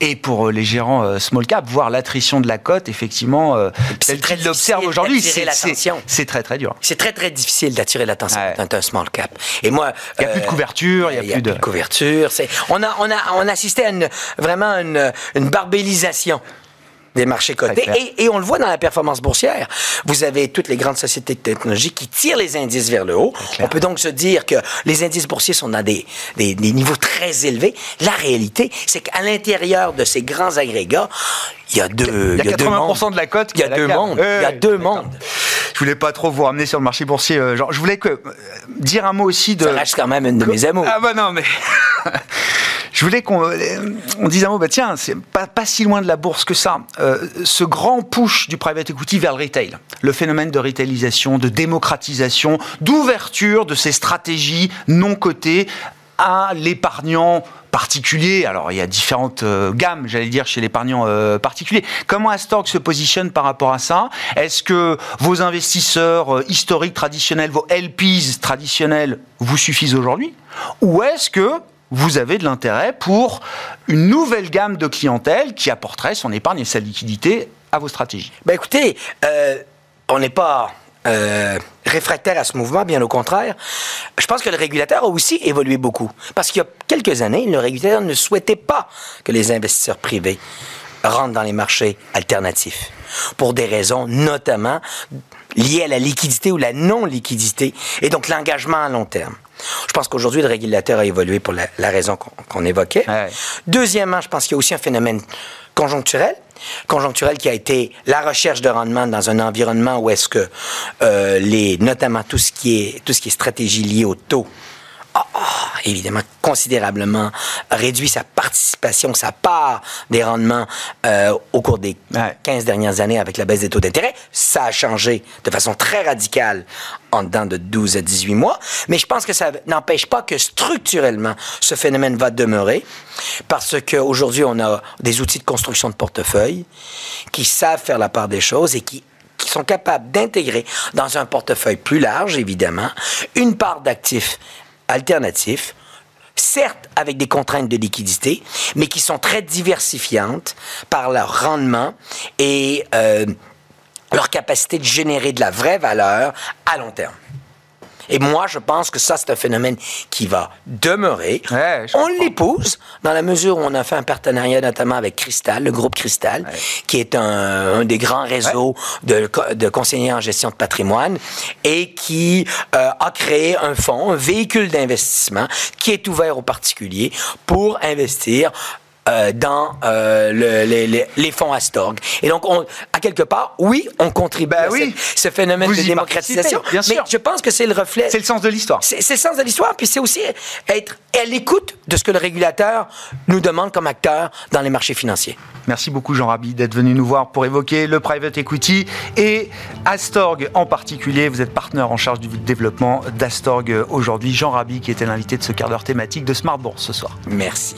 Et pour euh, les gérants euh, small cap, voir l'attrition de la cote, effectivement, euh, qu'ils l'observent aujourd'hui, c'est très, très dur. C'est très, très difficile d'attirer l'attention ouais. d'un small cap. Et moi... Il n'y a plus de couverture, il n'y a, plus de... de couverture. On a on a, on assisté à une, vraiment une, une barbellisation des marchés cotés. Et, et, on le voit dans la performance boursière. Vous avez toutes les grandes sociétés de technologie qui tirent les indices vers le haut. On peut donc se dire que les indices boursiers sont dans des, des, des niveaux très élevés. La réalité, c'est qu'à l'intérieur de ces grands agrégats, il y a deux, il y a, 80% de la cote. Il y a deux mondes. il y a deux mondes. Je voulais pas trop vous ramener sur le marché boursier. Euh, genre, je voulais que euh, dire un mot aussi de. Ça reste quand même une de mes amours. Ah bah non, mais <laughs> je voulais qu'on euh, dise un mot. Bah tiens, c'est pas, si loin de la bourse que ça. Euh, ce grand push du private equity vers le retail, le phénomène de retailisation, de démocratisation, d'ouverture de ces stratégies non cotées à l'épargnant particulier. Alors, il y a différentes euh, gammes, j'allais dire, chez l'épargnant particulier. Comment Astorg se positionne par rapport à ça? Est-ce que vos investisseurs historiques traditionnels, vos LPs traditionnels vous suffisent aujourd'hui? Ou est-ce que vous avez de l'intérêt pour une nouvelle gamme de clientèle qui apporterait son épargne et sa liquidité à vos stratégies Ben écoutez, euh, on n'est pas euh, réfractaire à ce mouvement, bien au contraire. Je pense que le régulateur a aussi évolué beaucoup. Parce qu'il y a quelques années, le régulateur ne souhaitait pas que les investisseurs privés rentrent dans les marchés alternatifs. Pour des raisons notamment liées à la liquidité ou la non-liquidité et donc l'engagement à long terme. Je pense qu'aujourd'hui, le régulateur a évolué pour la, la raison qu'on qu évoquait. Ouais. Deuxièmement, je pense qu'il y a aussi un phénomène conjoncturel conjoncturel qui a été la recherche de rendement dans un environnement où est-ce que euh, les notamment tout ce qui est tout ce qui est stratégie liée au taux a, a évidemment considérablement réduit sa participation, sa part des rendements euh, au cours des ouais. 15 dernières années avec la baisse des taux d'intérêt. Ça a changé de façon très radicale en dedans de 12 à 18 mois, mais je pense que ça n'empêche pas que structurellement, ce phénomène va demeurer parce qu'aujourd'hui, on a des outils de construction de portefeuille qui savent faire la part des choses et qui qui sont capables d'intégrer dans un portefeuille plus large, évidemment, une part d'actifs alternatifs, certes avec des contraintes de liquidité, mais qui sont très diversifiantes par leur rendement et euh, leur capacité de générer de la vraie valeur à long terme. Et moi, je pense que ça, c'est un phénomène qui va demeurer. Ouais, on l'épouse dans la mesure où on a fait un partenariat notamment avec Cristal, le groupe Cristal, qui est un, un des grands réseaux de conseillers en gestion de patrimoine et qui euh, a créé un fonds, un véhicule d'investissement qui est ouvert aux particuliers pour investir euh, dans euh, le- les, les- les fonds Astorg. Et donc, on, à quelque part, oui, on contribue Ben à oui. cette- ce phénomène Vous de démocratisation. bien mais sûr. je pense que c'est le reflet. C'est le sens de l'histoire. C'est c'est le sens de l'histoire, puis c'est aussi être à l'écoute de ce que le régulateur nous demande comme acteur dans les marchés financiers. Merci beaucoup Jean Rabi d'être venu nous voir pour évoquer le private equity et Astorg en particulier. Vous êtes partenaire en charge du développement d'Astorg aujourd'hui. Jean Rabi qui était l'invité de ce quart d'heure thématique de Smart Bourse ce soir. Merci.